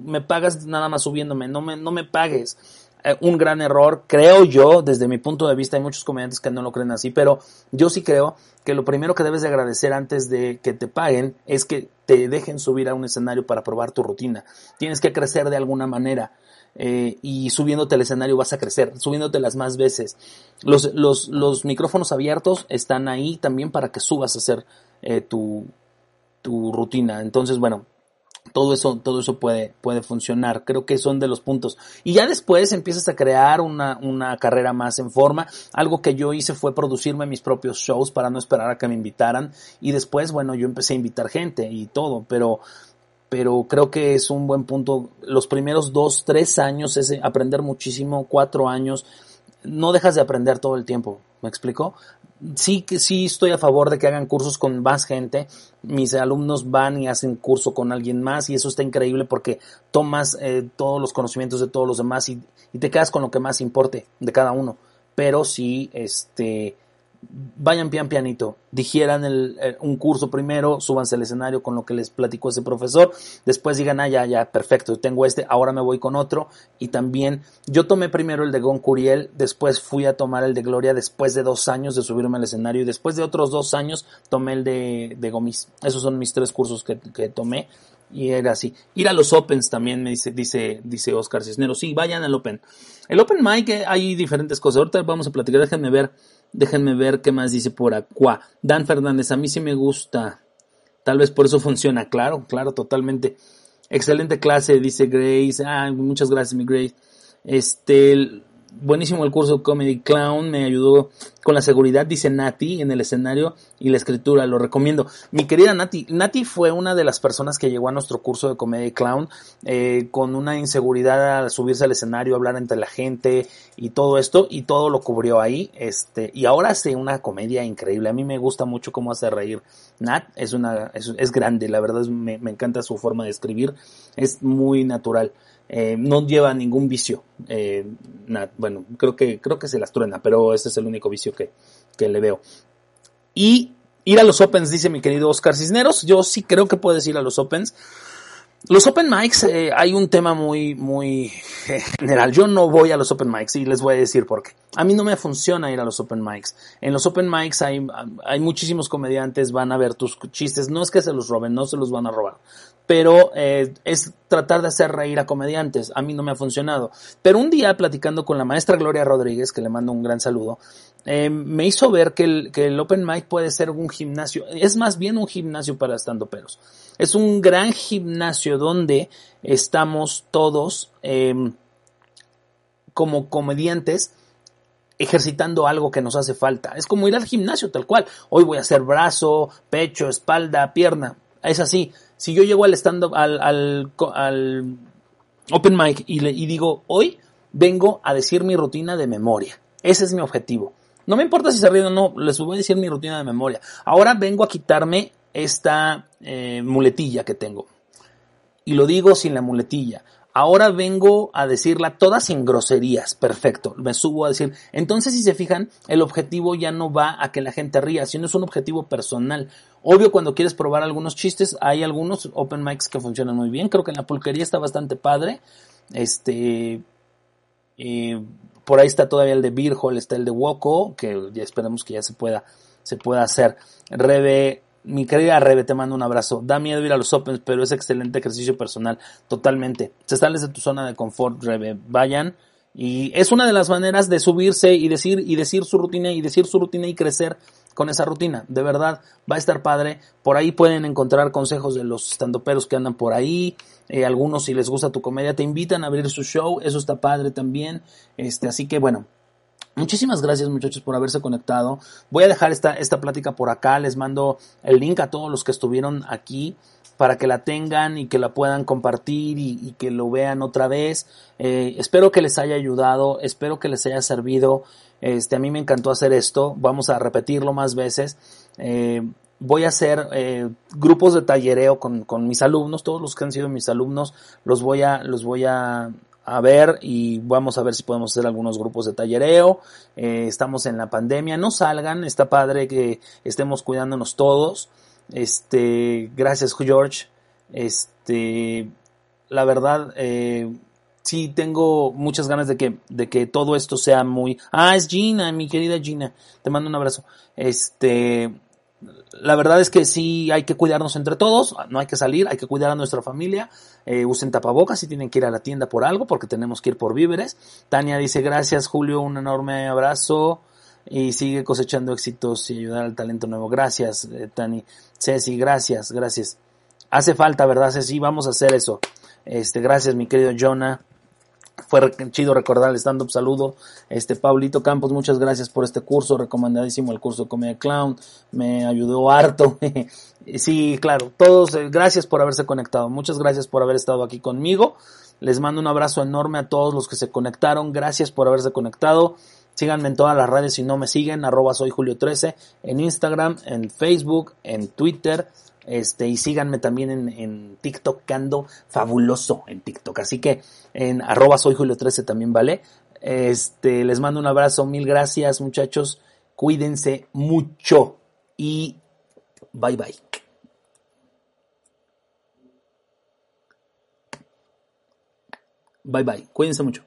me pagas nada más subiéndome, no me, no me pagues un gran error, creo yo, desde mi punto de vista, hay muchos comediantes que no lo creen así, pero yo sí creo que lo primero que debes de agradecer antes de que te paguen es que te dejen subir a un escenario para probar tu rutina. Tienes que crecer de alguna manera. Eh, y subiéndote al escenario vas a crecer, subiéndote las más veces. Los, los, los micrófonos abiertos están ahí también para que subas a hacer eh, tu, tu rutina. Entonces, bueno, todo eso, todo eso puede, puede funcionar. Creo que son de los puntos. Y ya después empiezas a crear una, una carrera más en forma. Algo que yo hice fue producirme mis propios shows para no esperar a que me invitaran. Y después, bueno, yo empecé a invitar gente y todo, pero, pero creo que es un buen punto. Los primeros dos, tres años es aprender muchísimo, cuatro años. No dejas de aprender todo el tiempo. ¿Me explico? Sí sí estoy a favor de que hagan cursos con más gente. Mis alumnos van y hacen curso con alguien más y eso está increíble porque tomas eh, todos los conocimientos de todos los demás y, y, te quedas con lo que más importe de cada uno. Pero sí, este, vayan pian pianito, digieran el, eh, un curso primero, súbanse al escenario con lo que les platicó ese profesor, después digan, ah, ya, ya, perfecto, tengo este, ahora me voy con otro, y también yo tomé primero el de Gon Curiel, después fui a tomar el de Gloria después de dos años de subirme al escenario, y después de otros dos años tomé el de, de Gomis, esos son mis tres cursos que, que tomé, y era así. Ir a los Opens también, me dice, dice, dice Oscar Cisneros. Sí, vayan al Open. El Open Mic eh, hay diferentes cosas. Ahorita vamos a platicar, déjenme ver Déjenme ver qué más dice por acá. Dan Fernández, a mí sí me gusta. Tal vez por eso funciona. Claro, claro, totalmente. Excelente clase, dice Grace. Ah, muchas gracias, mi Grace. Este, buenísimo el curso Comedy Clown, me ayudó con la seguridad, dice Nati, en el escenario y la escritura, lo recomiendo. Mi querida Nati, Nati fue una de las personas que llegó a nuestro curso de Comedy Clown eh, con una inseguridad al subirse al escenario, hablar entre la gente y todo esto, y todo lo cubrió ahí, este, y ahora hace una comedia increíble. A mí me gusta mucho cómo hace reír. Nat es una, es, grande, la verdad me, me encanta su forma de escribir, es muy natural. Eh, no lleva ningún vicio. Eh, bueno, creo que, creo que se las truena, pero ese es el único vicio que, que le veo. Y ir a los Opens, dice mi querido Oscar Cisneros. Yo sí creo que puedes ir a los Opens. Los Open Mics, eh, hay un tema muy, muy general. Yo no voy a los Open Mics y les voy a decir por qué. A mí no me funciona ir a los Open Mics. En los Open Mics hay, hay muchísimos comediantes, van a ver tus chistes. No es que se los roben, no se los van a robar pero eh, es tratar de hacer reír a comediantes. A mí no me ha funcionado. Pero un día, platicando con la maestra Gloria Rodríguez, que le mando un gran saludo, eh, me hizo ver que el, que el Open Mic puede ser un gimnasio, es más bien un gimnasio para estando peros. Es un gran gimnasio donde estamos todos em, como comediantes ejercitando algo que nos hace falta. Es como ir al gimnasio tal cual. Hoy voy a hacer brazo, pecho, espalda, pierna. Es así. Si yo llego al stand al, al, open mic y, le, digo, hoy vengo a decir mi rutina de memoria. Ese es mi objetivo. No me importa si se ríen o no, les voy a decir mi rutina de memoria. Ahora vengo a quitarme esta eh, muletilla que tengo. Y lo digo sin la muletilla. Ahora vengo a decirla todas sin groserías. Perfecto. Me subo a decir. Entonces, si se fijan, el objetivo ya no va a que la gente ría, sino es un objetivo personal. Obvio, cuando quieres probar algunos chistes, hay algunos open mics que funcionan muy bien. Creo que en la pulquería está bastante padre. Este. Eh, por ahí está todavía el de Beer está el de Woko, que ya esperemos que ya se pueda, se pueda hacer. Rebe, mi querida Rebe, te mando un abrazo. Da miedo ir a los Opens, pero es excelente ejercicio personal. Totalmente. Se sales de tu zona de confort, Rebe. Vayan. Y es una de las maneras de subirse y decir, y decir su rutina, y decir su rutina y crecer con esa rutina. De verdad, va a estar padre. Por ahí pueden encontrar consejos de los estandoperos que andan por ahí. Eh, algunos, si les gusta tu comedia, te invitan a abrir su show. Eso está padre también. Este, así que bueno, Muchísimas gracias muchachos por haberse conectado. Voy a dejar esta, esta plática por acá. Les mando el link a todos los que estuvieron aquí para que la tengan y que la puedan compartir y, que lo vean otra vez. Eh, espero que les haya ayudado, espero que les haya servido. Este, a mí me encantó hacer esto. Vamos a repetirlo más veces. Eh, voy a hacer eh, grupos de tallereo con, con, mis alumnos, todos los que han sido mis alumnos, los voy a, los voy a, a ver y vamos a ver si podemos hacer algunos grupos de tallereo. Eh, estamos en la pandemia, no salgan, está padre que estemos cuidándonos todos. Este, gracias George. Este, la verdad, eh, sí tengo muchas ganas de que, de que todo esto sea muy. Ah, es Gina, mi querida Gina. Te mando un abrazo. Este, la verdad es que sí hay que cuidarnos entre todos, no hay que salir, hay que cuidar a nuestra familia, eh, usen tapabocas si tienen que ir a la tienda por algo, porque tenemos que ir por víveres. Tania dice gracias Julio, un enorme abrazo y sigue cosechando éxitos y ayudar al talento nuevo. Gracias eh, Tani. Ceci, gracias, gracias. Hace falta, ¿verdad Ceci? Vamos a hacer eso. Este, gracias mi querido Jonah. Fue chido recordar el stand-up saludo. Este, Paulito Campos, muchas gracias por este curso, recomendadísimo el curso de Comedia Clown, me ayudó harto. [laughs] sí, claro, todos, eh, gracias por haberse conectado, muchas gracias por haber estado aquí conmigo. Les mando un abrazo enorme a todos los que se conectaron, gracias por haberse conectado. Síganme en todas las redes si no me siguen, arroba soy Julio 13, en Instagram, en Facebook, en Twitter, este, y síganme también en, en TikTok, ando fabuloso en TikTok. Así que en arroba soy Julio 13 también, ¿vale? Este, les mando un abrazo, mil gracias muchachos, cuídense mucho y bye bye. Bye bye, cuídense mucho.